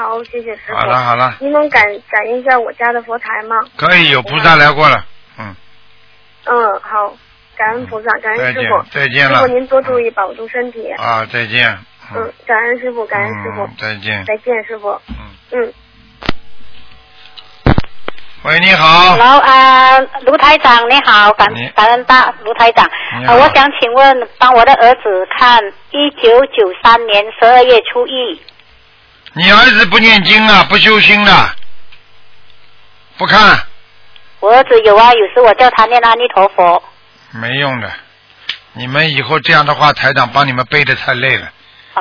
好，谢谢师傅。好了好了，您能感感应一下我家的佛台吗？可以有菩萨来过了，嗯，嗯，好，感恩菩萨，感恩师傅。再见了师傅您多注意保重身体。啊，再见，嗯，感恩师傅，感恩师傅嗯，，再见，再见师傅。嗯，嗯。喂，你好，Hello，呃，卢台长你好，感感恩大卢台长。你好呃，我想请问，帮我的儿子看一九九三年十二月初一，你儿子不念经啊，不修心的，不看，我儿子有啊，有时我叫他念阿弥陀佛。没用的。你们以后这样的话，台长帮你们背的太累了。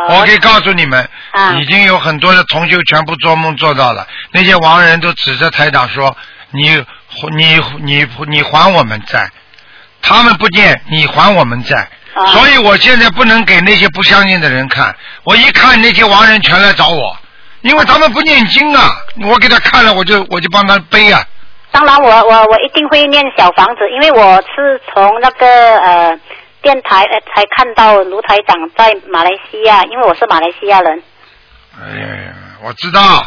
我可以告诉你们，啊已经有很多的同修全部做梦做到了。那些亡人都指着台长说：“你你你你还我们债。”他们不念，你还我们债。啊所以我现在不能给那些不相信的人看。我一看那些亡人全来找我，因为他们不念经啊。我给他看了，我就我就帮他背啊。当然我，我我一定会念小房子，因为我是从那个呃电台呃才看到卢台长在马来西亚，因为我是马来西亚人。哎呀，我知道。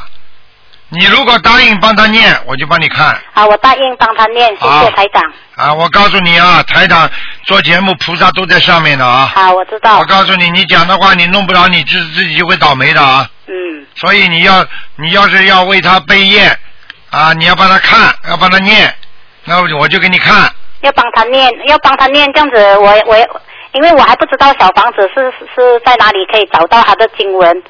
你如果答应帮他念，我就帮你看。啊，我答应帮他念，谢谢台长。啊，我告诉你啊，台长做节目，菩萨都在上面的啊。好，我知道我。告诉你，你讲的话你弄不了，你自自己就会倒霉的啊。嗯，所以你要，你要是要为他背业啊，你要帮他看，要帮他念，那我就给你看。要帮他念，要帮他念，这样子我我因为我还不知道小房子是是是在哪里可以找到他的经文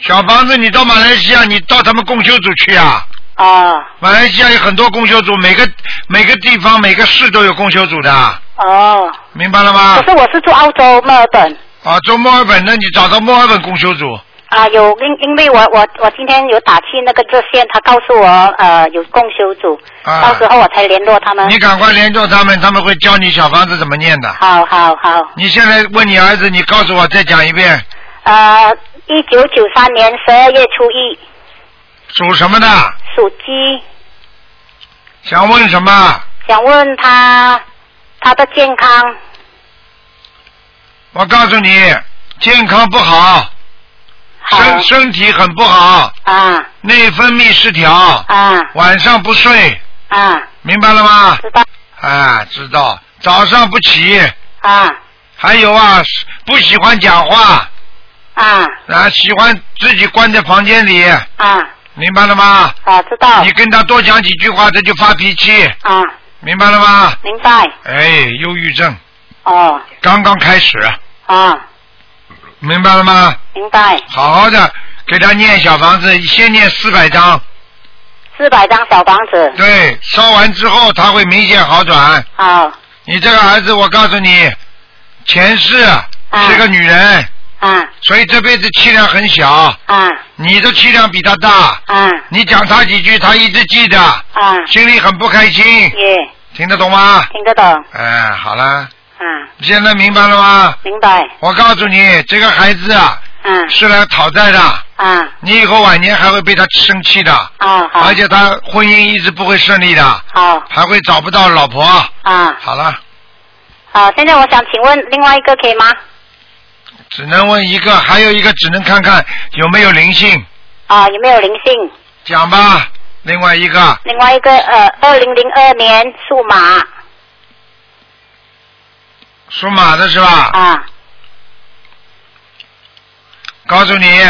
小房子，你到马来西亚，你到他们共修组去啊。啊马来西亚有很多供修组，每个每个地方每个市都有供修组的，哦。明白了吗可？是我是住澳洲墨尔本啊，住墨尔本那，你找到墨尔本供修组。啊，有因因为我我我今天有打去那个热线，他告诉我呃有共修组，啊到时候我才联络他们你。赶快联络他们，他们会教你小房子怎么念的。好好好，你现在问你儿子，你告诉我再讲一遍，呃，一九九三年十二月初一，属什么的？属鸡，想问什么？想问他他的健康。我告诉你，健康不好，好。身身体很不好，啊。内分泌失调，啊。晚上不睡，啊，明白了吗？知道。啊，知道。早上不起，啊。还有啊，不喜欢讲话，啊。啊，喜欢自己关在房间里，啊明白了吗？啊，知道。你跟他多讲几句话，他就发脾气，啊，明白了吗？明白。哎，忧郁症。哦。刚刚开始，啊，明白了吗？明白，好好的给他念小房子，先念四百张，四百张小房子，对，烧完之后他会明显好转。好。你这个儿子，我告诉你，前世是个女人，啊。所以这辈子气量很小，啊你的气量比他大。嗯你讲他几句，他一直记着，啊，心里很不开心，耶听得懂吗？听得懂。哎，好了，嗯，现在明白了吗？明白。我告诉你，这个孩子啊嗯是来讨债的，嗯你以后晚年还会被他生气的，啊好。而且他婚姻一直不会顺利的，好。还会找不到老婆。啊。好了，好，现在我想请问另外一个可以吗？只能问一个，还有一个只能看看有没有灵性，啊，有没有灵性？讲吧。另外一个。另外一个呃，二零零二年属马。属马的是吧？啊。告诉你，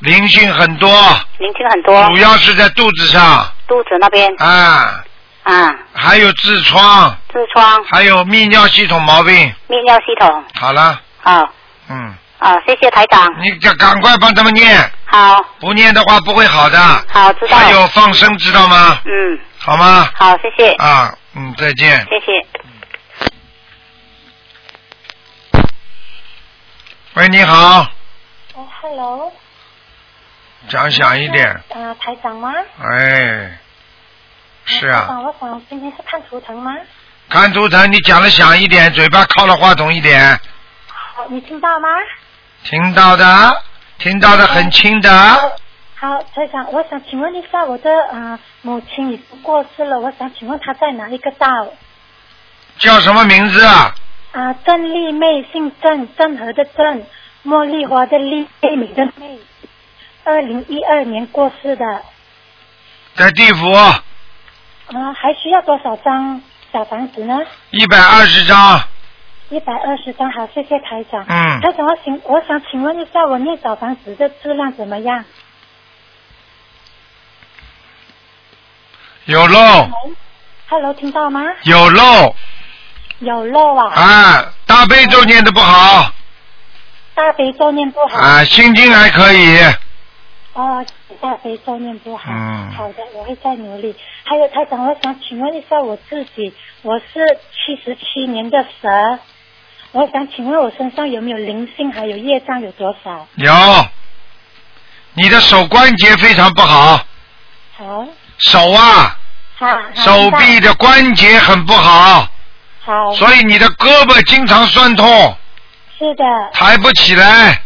灵性很多，灵性很多，主要是在肚子上。肚子那边。啊，啊，还有痔疮，痔疮、还有泌尿系统毛病。泌尿系统，好了，好嗯，啊，谢谢台长，你赶赶快帮他们念，好不念的话不会好的。好知道，还有放生，知道吗？嗯，好吗？好，谢谢，啊，嗯，再见。谢谢。喂，你好，哎，Hello，讲响一点。呃，台长吗？哎，是啊，台长，我想今天是看图腾吗？看图腾，你讲的响一点，嘴巴靠了话筒一点，好，你听到吗？听到的，听到的很轻的。好，台长，我想请问一下，我的啊、母亲已经过世了，我想请问她在哪一个道？叫什么名字啊？啊，郑丽妹，姓郑，郑和的郑，茉莉花的丽，妹妹的妹。二零一二年过世的，在地府啊，还需要多少张小房子呢？一百二十张，一百二十张，好，谢谢台长。嗯台长，我请我想请问一下，我念小房子的质量怎么样？有漏 Hello，听到吗？有漏有漏啊！啊，大悲咒念的不好大悲咒念不好。啊，心经还可以，哦，大悲咒念不好。嗯好的，我会再努力。还有台长，我想请问一下我自己，我是七十七年的蛇，我想请问我身上有没有灵性，还有业障有多少？有，你的手关节非常不好，好，手啊，好，手臂的关节很不好，好，所以你的胳膊经常酸痛，是的，抬不起来，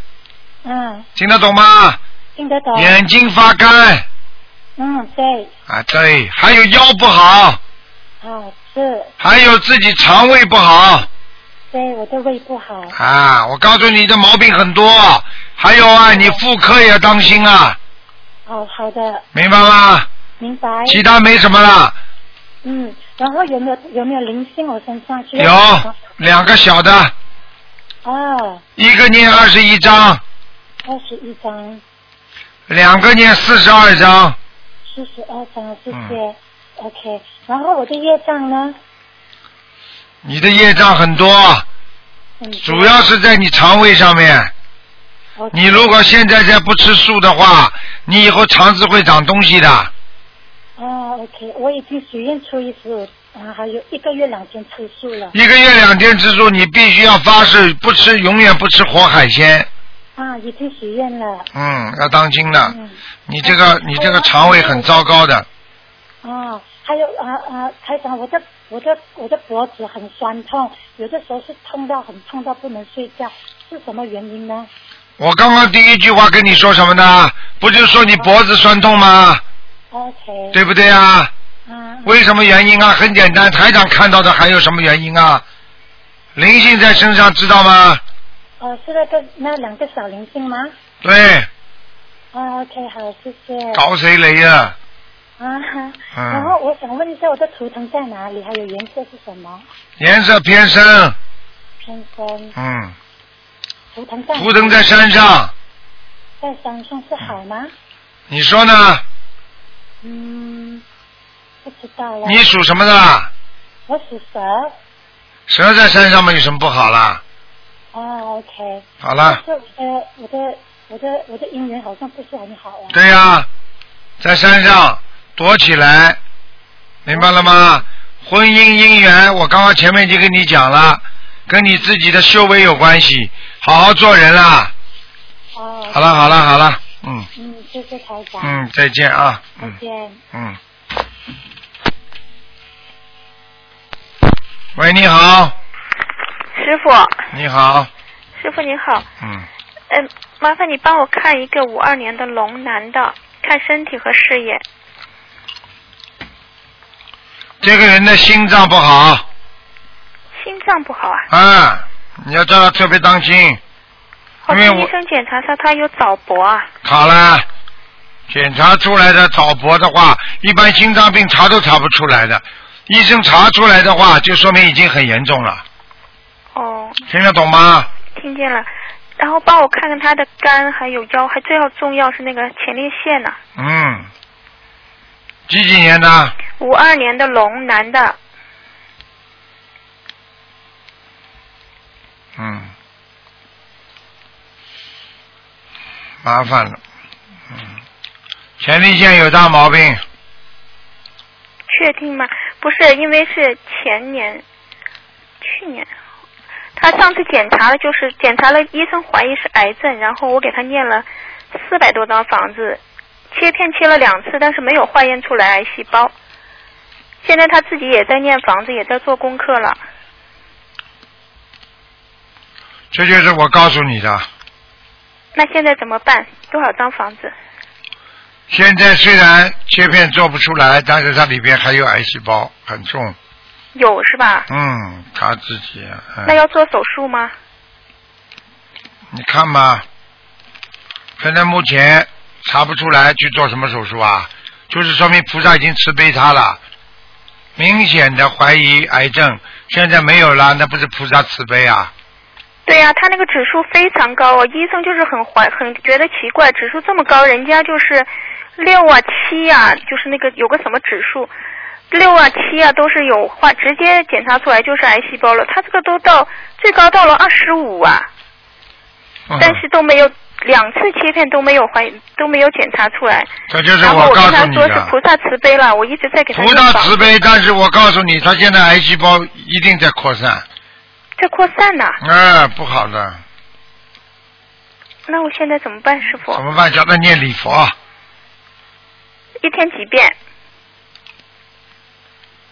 嗯，听得懂吗？听得懂。眼睛发干。嗯，对，啊，对，还有腰不好，好是，还有自己肠胃不好对，我的胃不好。啊！我告诉你的毛病很多，还有啊，你妇科也要当心啊，哦好的，明白吗？明白。其他没什么了，嗯，然后有没有有没有灵性我先上去？有两个小的，哦，一个念二十一章，二十一张，两个念四十二章，四十二张，谢谢。嗯 OK，然后我的业障呢？你的业障很多，主要是在你肠胃上面。你如果现在再不吃素的话，你以后肠子会长东西的。哦，OK，我已经许愿初一十五啊，还有一个月两天吃素了一个月两天吃素，你必须要发誓不吃，永远不吃活海鲜。啊，已经许愿了。嗯，要当心了。嗯，你这个你这个肠胃很糟糕的，哦，还有啊啊，台长，我的我的我的脖子很酸痛，有的时候是痛到很痛到不能睡觉，是什么原因呢？我刚刚第一句话跟你说什么呢？不就说你脖子酸痛吗？OK。对不对啊？嗯。为什么原因啊？很简单，台长看到的还有什么原因啊？灵性在身上，知道吗？哦，是那个那两个小灵性吗？对，啊，OK，好，谢谢。搞谁雷呀、啊，嗯然后我想问一下，我的图腾在哪里？还有颜色是什么？颜色偏深，偏深。嗯，图腾在图腾在山上，在山上是好吗？你说呢？嗯，不知道了。你属什么的？我属蛇。蛇在山上嘛，有什么不好啦？哦，OK。好了，我的我的我的我的姻缘好像不是很好啊。对呀、在山上躲起来，明白了吗？婚姻姻缘，我刚刚前面已经跟你讲了，跟你自己的修为有关系，好好做人啦。哦。好了，好了，好了，嗯嗯，谢谢台长。嗯，再见啊，再嗯见。嗯。喂，你好，师傅，你好，师傅你好，嗯，嗯，麻烦你帮我看一个五二年的龙男的，看身体和事业。这个人的心脏不好，心脏不好啊，啊，你要叫他特别当心，好因为我医生检查说他有早搏啊。好了，检查出来的早搏的话，一般心脏病查都查不出来的，医生查出来的话，就说明已经很严重了，哦，听得懂吗？听见了。然后帮我看看他的肝还有腰，还最要重要是那个前列腺呢、嗯，几几年的？五二年的龙男的，嗯，麻烦了，嗯，前列腺有大毛病，确定吗？不是，因为是前年、去年，他上次检查了，就是检查了，医生怀疑是癌症，然后我给他念了四百多张房子，切片切了两次，但是没有化验出来癌细胞。现在他自己也在念房子，也在做功课了。这就是我告诉你的，那现在怎么办？多少张房子？现在虽然切片做不出来，但是它里边还有癌细胞，很重。有是吧？嗯，他自己啊。嗯那要做手术吗？你看吧，现在目前查不出来去做什么手术啊，就是说明菩萨已经慈悲他了。明显的怀疑癌症，现在没有了，那不是菩萨慈悲啊？对呀、他那个指数非常高哦，医生就是很怀很觉得奇怪，指数这么高，人家就是六啊七啊，就是那个有个什么指数，六啊七啊都是有化，直接检查出来就是癌细胞了，他这个都到最高到了二十五啊，嗯但是都没有两次切片都没有怀都没有检查出来，这就是然后我告跟他说是诉你的，菩萨慈悲了，我一直在给他菩萨慈悲，但是我告诉你，他现在癌细胞一定在扩散，在扩散呢、啊，不好的，那我现在怎么办，师傅？怎么办？叫他念礼佛。一天几遍？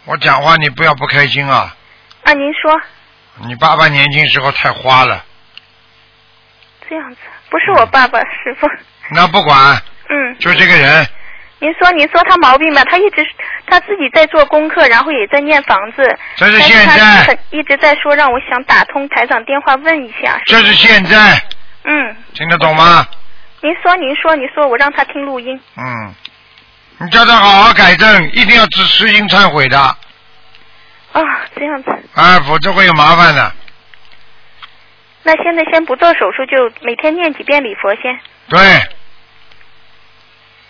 我讲话你不要不开心啊！啊，您说你爸爸年轻时候太花了，这样子，不是我爸爸，师傅。那不管，嗯，就这个人，您说您说他毛病吧，他一直他自己在做功课，然后也在念房子。这是现在他一直在说让我想打通台长电话问一下。这是现在，嗯，听得懂吗？您说您说您说，我让他听录音。嗯，你叫他好好改正，一定要知实心忏悔的，啊，这样子。啊，否则会有麻烦的。那现在先不做手术，就每天念几遍礼佛先。对，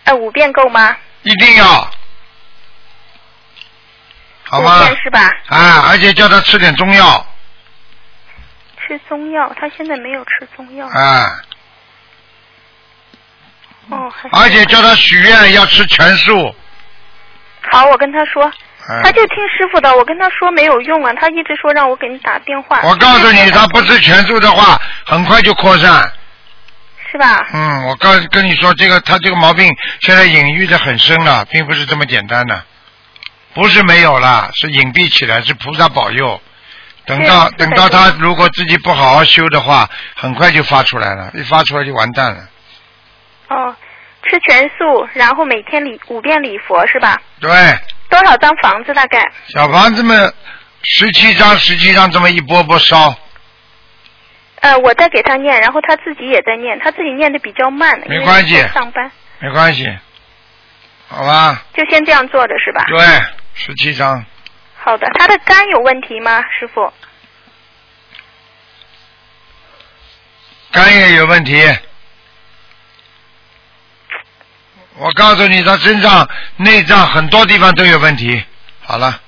呃，五遍够吗？一定要，好吗五？遍是吧？啊，而且叫他吃点中药，吃中药，他现在没有吃中药。啊，哦，而且叫他许愿要吃全素，好，我跟他说，啊他就听师傅的，我跟他说没有用啊，他一直说让我给你打电话。我告诉你，他不吃全素的话，很快就扩散。是吧？嗯，我告跟你说，这个他这个毛病现在隐喻的很深了，并不是这么简单的，不是没有了，是隐蔽起来，是菩萨保佑。等到等到他如果自己不好好修的话，很快就发出来了，一发出来就完蛋了。哦，吃全素，然后每天礼五遍礼佛是吧？对，多少张房子大概？小房子们十七张十七张这么一波波烧，呃，我在给他念，然后他自己也在念，他自己念的比较慢，没关系上班，没关系，好吧？就先这样做的是吧？对，十七张，好的，他的肝有问题吗，师傅？肝也有问题。我告诉你，他身上内脏很多地方都有问题。好了，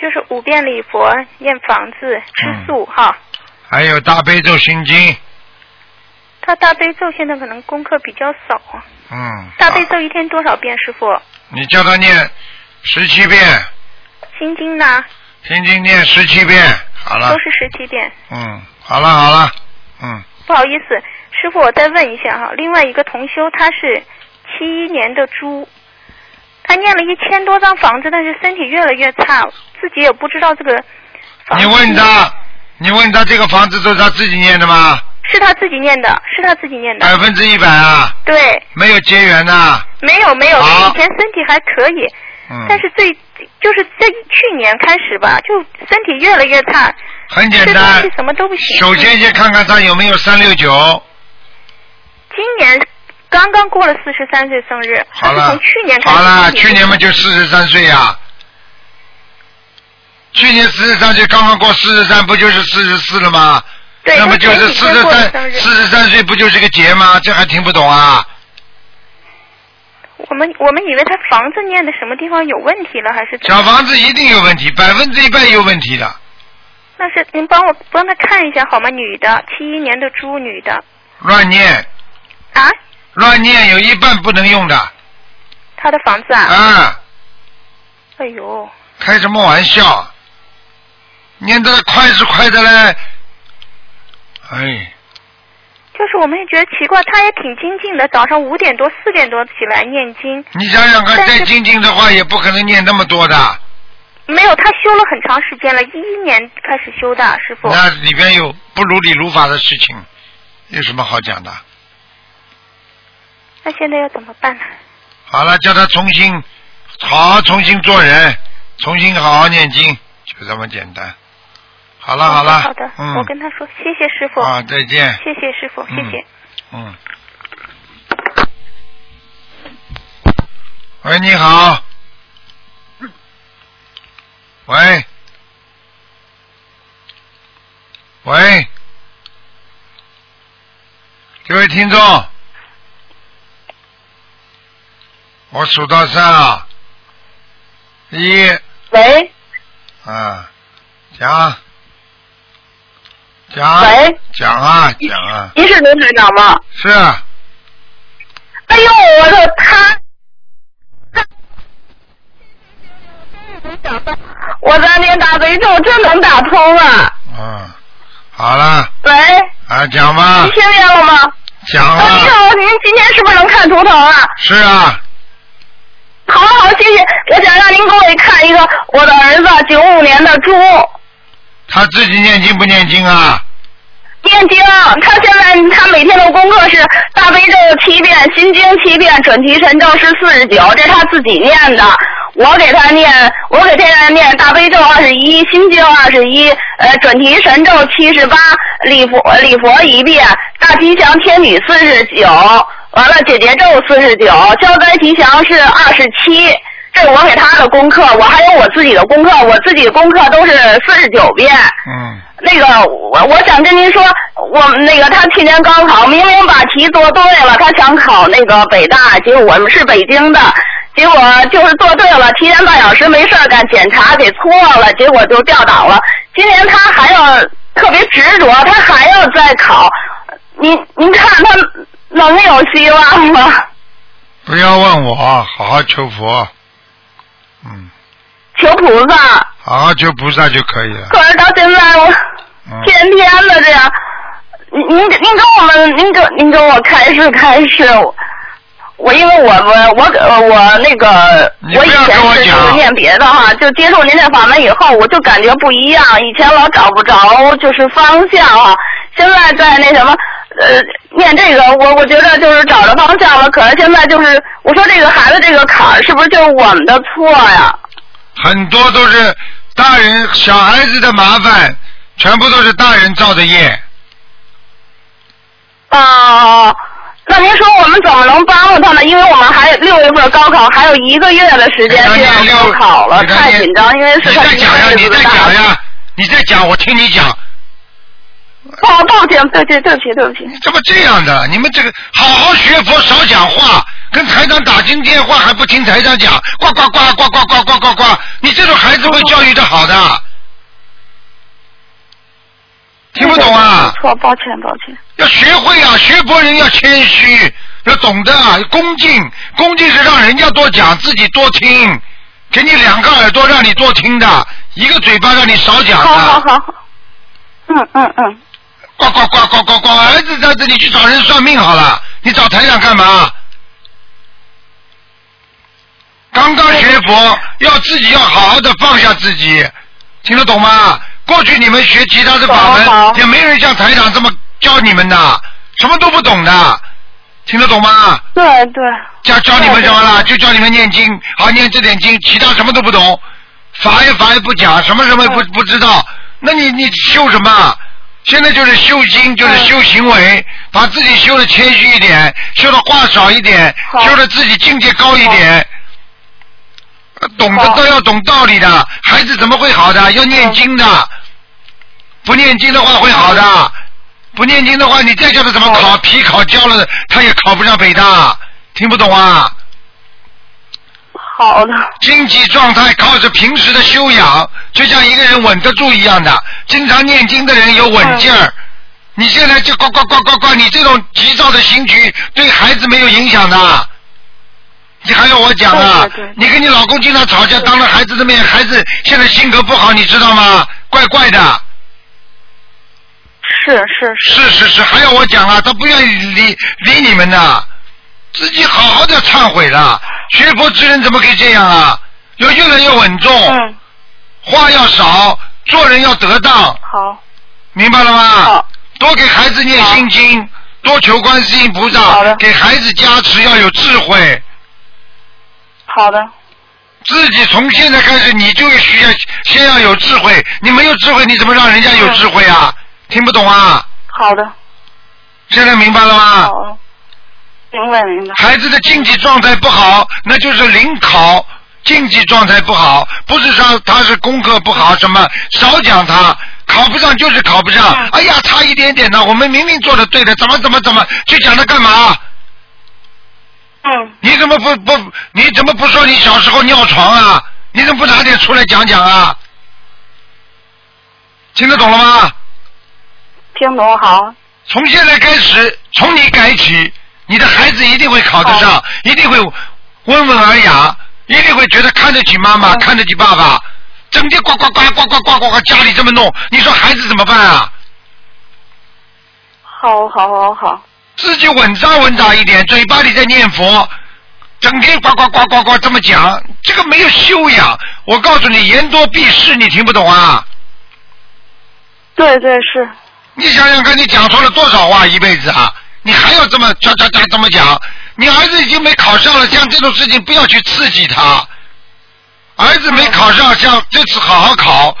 就是五遍礼佛，念房子，吃嗯素、哈。还有大悲咒心经，他大悲咒现在可能功课比较少啊。嗯，大悲咒一天多少遍，师傅？你叫他念十七遍，心经呢？心经念十七遍，好了都，是十七遍。嗯，好了好了，嗯，不好意思，师傅，我再问一下哈，另外一个同修他是七一年的猪，他念了一千多张房子，但是身体越来越差，自己也不知道这个房子你问他，你问他这个房子都是他自己念的吗？是他自己念的，是他自己念的，百分之一百啊，对，没有结缘呐、没有没有，好以前身体还可以，嗯，但是最就是在去年开始吧，就身体越来越差，很简单，什么都不行。首先先看看他有没有三六九，今年刚刚过了四十三岁生日，好了从去年开始好了，去年嘛就四十三岁呀、去年四十三岁刚刚过四十三，不就是四十四了吗？对，那么就是四十三，四十三岁不就是个节吗？这还听不懂啊？我们我们以为他房子念的什么地方有问题了，还是小房子一定有问题，百分之一百有问题的，那是您帮我帮他看一下好吗？女的，七一年的猪，女的乱念，啊，乱念有一半不能用的他的房子啊，啊！哎呦，开什么玩笑？念得快是快的嘞，哎，就是我们也觉得奇怪，他也挺精进的，早上五点多四点多起来念经，你想想看，再精进的话，也不可能念那么多的。没有，他修了很长时间了，一一年开始修的，师傅。那里边有不如理如法的事情，有什么好讲的？那现在要怎么办呢？好了，叫他重新好好重新做人，重新好好念经，就这么简单。好了好了，好的，嗯，我跟他说，谢谢师傅。啊再见谢谢师傅，谢谢。嗯。喂，你好。喂。喂。这位听众，我数到三啊，一。喂。啊，讲。讲。喂。讲啊，讲啊。您是卢台长吗？是啊。哎呦，我的他，我在念大悲咒，真能打通啊。嗯，好了，喂，啊，讲吧您，听见了吗？讲啊，你啊，好，您今天是不是能看图腾啊？是啊，好好，谢谢。我想让您给我看一个我的儿子，九五年的猪，他自己念经不念经啊？念经。他现在他每天的功课是大悲咒七遍，心经七遍，准提神咒是四十九，这是他自己念的。我给他念，我给他念大悲咒二十一，心经二十一，呃，准提神咒七十八，礼佛礼佛一遍，大吉祥天女四十九，完了姐姐咒四十九，消灾吉祥是二十七。这是我给他的功课，我还有我自己的功课，我自己的功课都是四十九遍。嗯，那个，我我想跟您说，我们那个他去年高考明明把题做对了，他想考那个北大，结果我们是北京的，结果就是做对了，提前半小时没事儿干，检查给错了，结果就调档了。今年他还要特别执着，他还要再考，您您看他能有希望吗？不要问我，好好求佛，嗯，求菩萨，好好求菩萨就可以了。可是到现在我嗯，天天的这样，您您您跟我们，您跟您跟我开示开示，我我因为我我我呃我那个我以前是念别的哈，就接触您这法门以后，我就感觉不一样，以前老找不着就是方向哈，现在在那什么。呃，念这个，我我觉得就是找着方向了。可是现在就是，我说这个孩子这个坎儿，是不是就是我们的错呀？很多都是大人小孩子的麻烦，全部都是大人造的业。啊，那您说我们怎么能帮助他呢？因为我们还六月份高考，还有一个月的时间就要高考了，太紧张，因为是他一你再讲呀，你再。讲呀，你再讲，我听你讲。哦，抱歉，对对对不起对不起。怎么这样的？你们这个好好学佛，少讲话，跟台长打进电话还不听台长讲，呱呱呱呱呱呱呱呱呱，你这种孩子会教育的好的，听不懂啊？错，抱歉抱歉。要学会啊，学佛人要谦虚，要懂得啊，恭敬，恭敬是让人家多讲，自己多听，给你两个耳朵让你多听的，一个嘴巴让你少讲的。好好好好。嗯嗯嗯。呱呱呱呱呱呱！儿子在这里去找人算命好了，你找台长干嘛？刚刚学佛，要自己要好好的放下自己，听得懂吗？过去你们学其他的法门，也没人像台长这么教你们的，什么都不懂的，听得懂吗？对对。教教你们什么了？就教你们念经，好念这点经，其他什么都不懂，法也法也不讲，什么什么也不不知道，那你你修什么？现在就是修心，就是修行为，把自己修的谦虚一点，修的话少一点，修的自己境界高一点。呃懂得都要懂道理的，孩子怎么会好的？要念经的，不念经的话会好的，不念经的话，你再叫他怎么考，皮考交了，他也考不上北大，听不懂啊？好的。经济状态靠着平时的修养，就像一个人稳得住一样的。经常念经的人有稳劲儿。你现在就呱呱呱呱呱，你这种急躁的行举对孩子没有影响的。你还要我讲啊？你跟你老公经常吵架，当着孩子的面，孩子现在性格不好，你知道吗？怪怪的。是是是是是，还要我讲啊？他不愿意理理你们的，自己好好的忏悔了。学佛之人怎么可以这样啊？要越来越稳重，话要少，做人要得当。好，明白了吗？多给孩子念心经，多求观世音菩萨，给孩子加持，要有智慧。好的。自己从现在开始，你就需要先要有智慧。你没有智慧，你怎么让人家有智慧啊？听不懂啊？好的。现在明白了吗？好。明白明白。孩子的经济状态不好，那就是临考经济状态不好，不是说他是功课不好，什么少讲他，考不上就是考不上。哎呀，差一点点呢，我们明明做的对的，怎么怎么怎么去讲他干嘛？嗯。你怎么不不？你怎么不说你小时候尿床啊？你怎么不拿点出来讲讲啊？听得懂了吗？听懂好。从现在开始，从你改起，你的孩子一定会考得上，一定会温文尔雅，一定会觉得看得起妈妈，看得起爸爸。整天呱呱呱呱呱呱呱呱，家里这么弄，你说孩子怎么办啊？好好好好。自己稳扎稳打一点，嘴巴里在念佛，整天呱呱呱呱呱这么讲，这个没有修养。我告诉你，言多必失，你听不懂啊？对对是。你想想看，你讲错了多少话一辈子啊？你还要这么喳喳喳这么讲？你儿子已经没考上了，像这种事情不要去刺激他。儿子没考上，像这次好好考，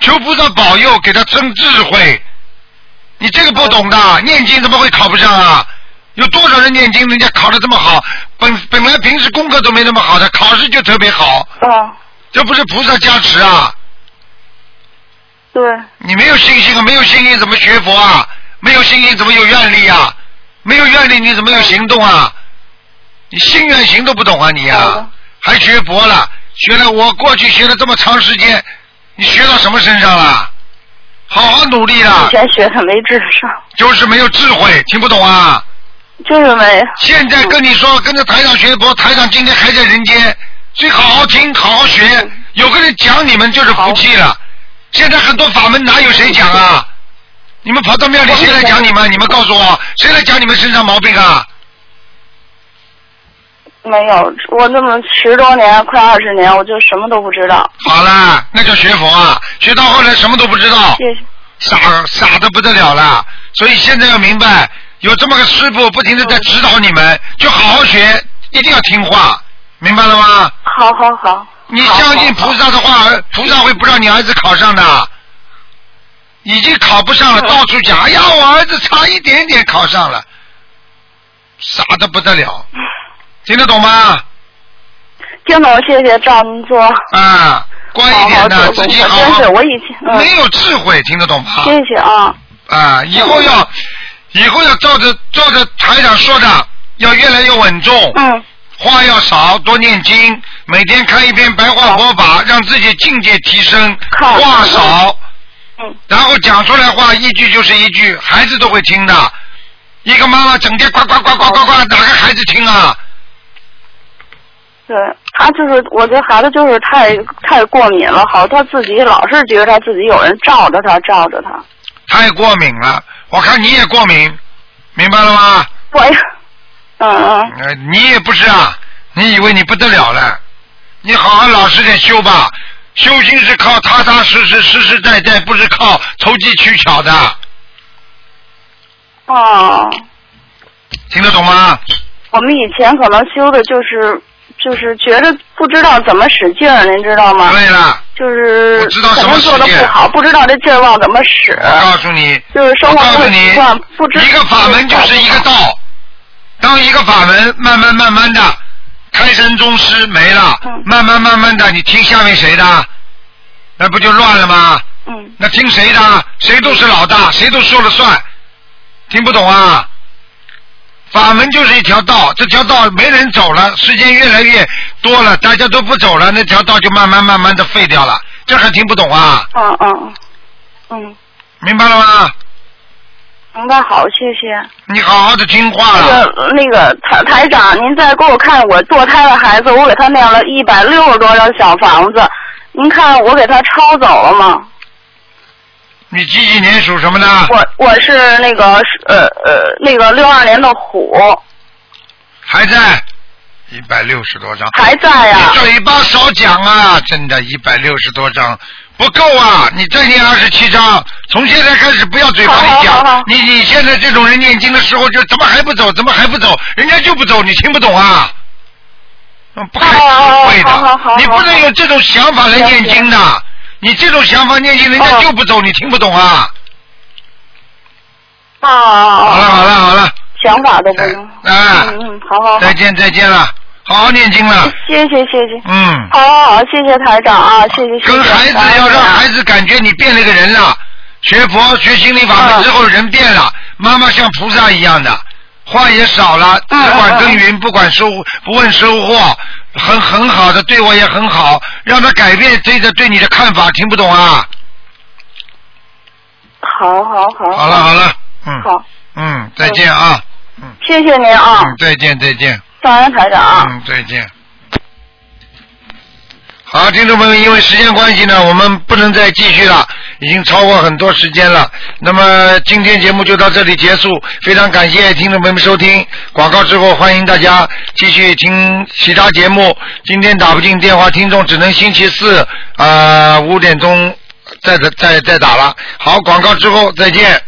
求菩萨保佑，给他增智慧。你这个不懂的，念经怎么会考不上啊？有多少人念经，人家考的这么好？本本来平时功课都没那么好的，考试就特别好。啊。这不是菩萨加持啊？对。你没有信心啊？没有信心怎么学佛啊？没有信心怎么有愿力啊？没有愿力你怎么有行动啊？你心愿行都不懂啊你呀？还学佛了？学了我过去学了这么长时间，你学到什么身上了？好好努力了。以前学的没智商。就是没有智慧，听不懂啊？就是没。现在跟你说，跟着台长学佛，台长今天还在人间，所以好好听，好好学。有个人讲你们就是福气了。现在很多法门哪有谁讲啊？你们跑到庙里谁来讲你们？你们告诉我，谁来讲你们身上毛病啊？没有，我那么十多年，快二十年，我就什么都不知道。好了，那叫学佛啊！学到后来什么都不知道，谢谢。傻傻的不得了了。所以现在要明白，有这么个师傅不停的在指导你们，就好好学，一定要听话，明白了吗？好好好。你相信菩萨的话，菩萨会不让你儿子考上的。已经考不上了，到处讲，哎呀，我儿子差一点点考上了，傻的不得了，听得懂吗？听懂，谢谢赵您说。啊，乖一点的，自己好好。真是我以前没有智慧，听得懂吗？谢谢啊。啊，以后要，以后要照着照着台长说的，要越来越稳重。嗯。话要少，多念经，每天看一篇白话佛法，让自己境界提升。话少。嗯。然后讲出来话一句就是一句，孩子都会听的。一个妈妈整天呱呱呱呱呱呱，哪个孩子听啊？对他就是，我这孩子就是太太过敏了，好，他自己老是觉得他自己有人罩着他，罩着他。太过敏了，我看你也过敏，明白了吗？我呀，嗯嗯。呃，你也不是啊，你以为你不得了了？你好好老实点修吧。修行是靠踏踏实实、实实在在，不是靠投机取巧的。哦。听得懂吗？我们以前可能修的就是，就是觉得不知道怎么使劲儿，您知道吗？对了。就是不知道什么做的不好，不知道这劲儿往怎么使。我告诉你。就是生活不习惯，不知。一个法门就是一个道，当一个法门慢慢慢慢的。开山宗师没了，慢慢慢慢的，你听下面谁的？那不就乱了吗？嗯。那听谁的？谁都是老大，谁都说了算。听不懂啊？法门就是一条道，这条道没人走了，时间越来越多了，大家都不走了，那条道就慢慢慢慢的废掉了。这还听不懂啊？嗯嗯嗯。明白了吗？明白好，谢谢。你好好的听话了。那个那个台台长，您再给我看我堕胎的孩子，我给他念了一百六十多张小房子，您看我给他抄走了吗？你几几年属什么的？我我是那个呃呃那个六二年的虎。还在，一百六十多张。还在呀。你嘴巴少讲啊！真的，一百六十多张，不够啊！你再念二十七章，从现在开始不要嘴巴里讲。你你现在这种人念经的时候就怎么还不走？怎么还不走？人家就不走，你听不懂啊？不开智慧的，你不能有这种想法来念经的。你这种想法念经，人家就不走，你听不懂啊？啊啊好了好了好了，想法都不用。啊，嗯嗯，好好好。再见再见了，好好念经了。谢谢谢谢。嗯。好好好，谢谢台长啊，谢谢。跟孩子要让孩子感觉你变了个人了，学佛学心理法门之后人变了，妈妈像菩萨一样的，话也少了，只管耕耘，不管收不问收获，很很好的对我也很好，让他改变对的对你的看法，听不懂啊？好好好。好了好了，嗯。好。嗯，再见啊。嗯谢谢您啊，嗯，再见再见。感恩台长啊。嗯，再见。好，听众朋友，因为时间关系呢，我们不能再继续了，已经超过很多时间了。那么今天节目就到这里结束，非常感谢听众朋友们收听。广告之后，欢迎大家继续听其他节目。今天打不进电话，听众只能星期四啊五点钟再再再打了。好，广告之后再见。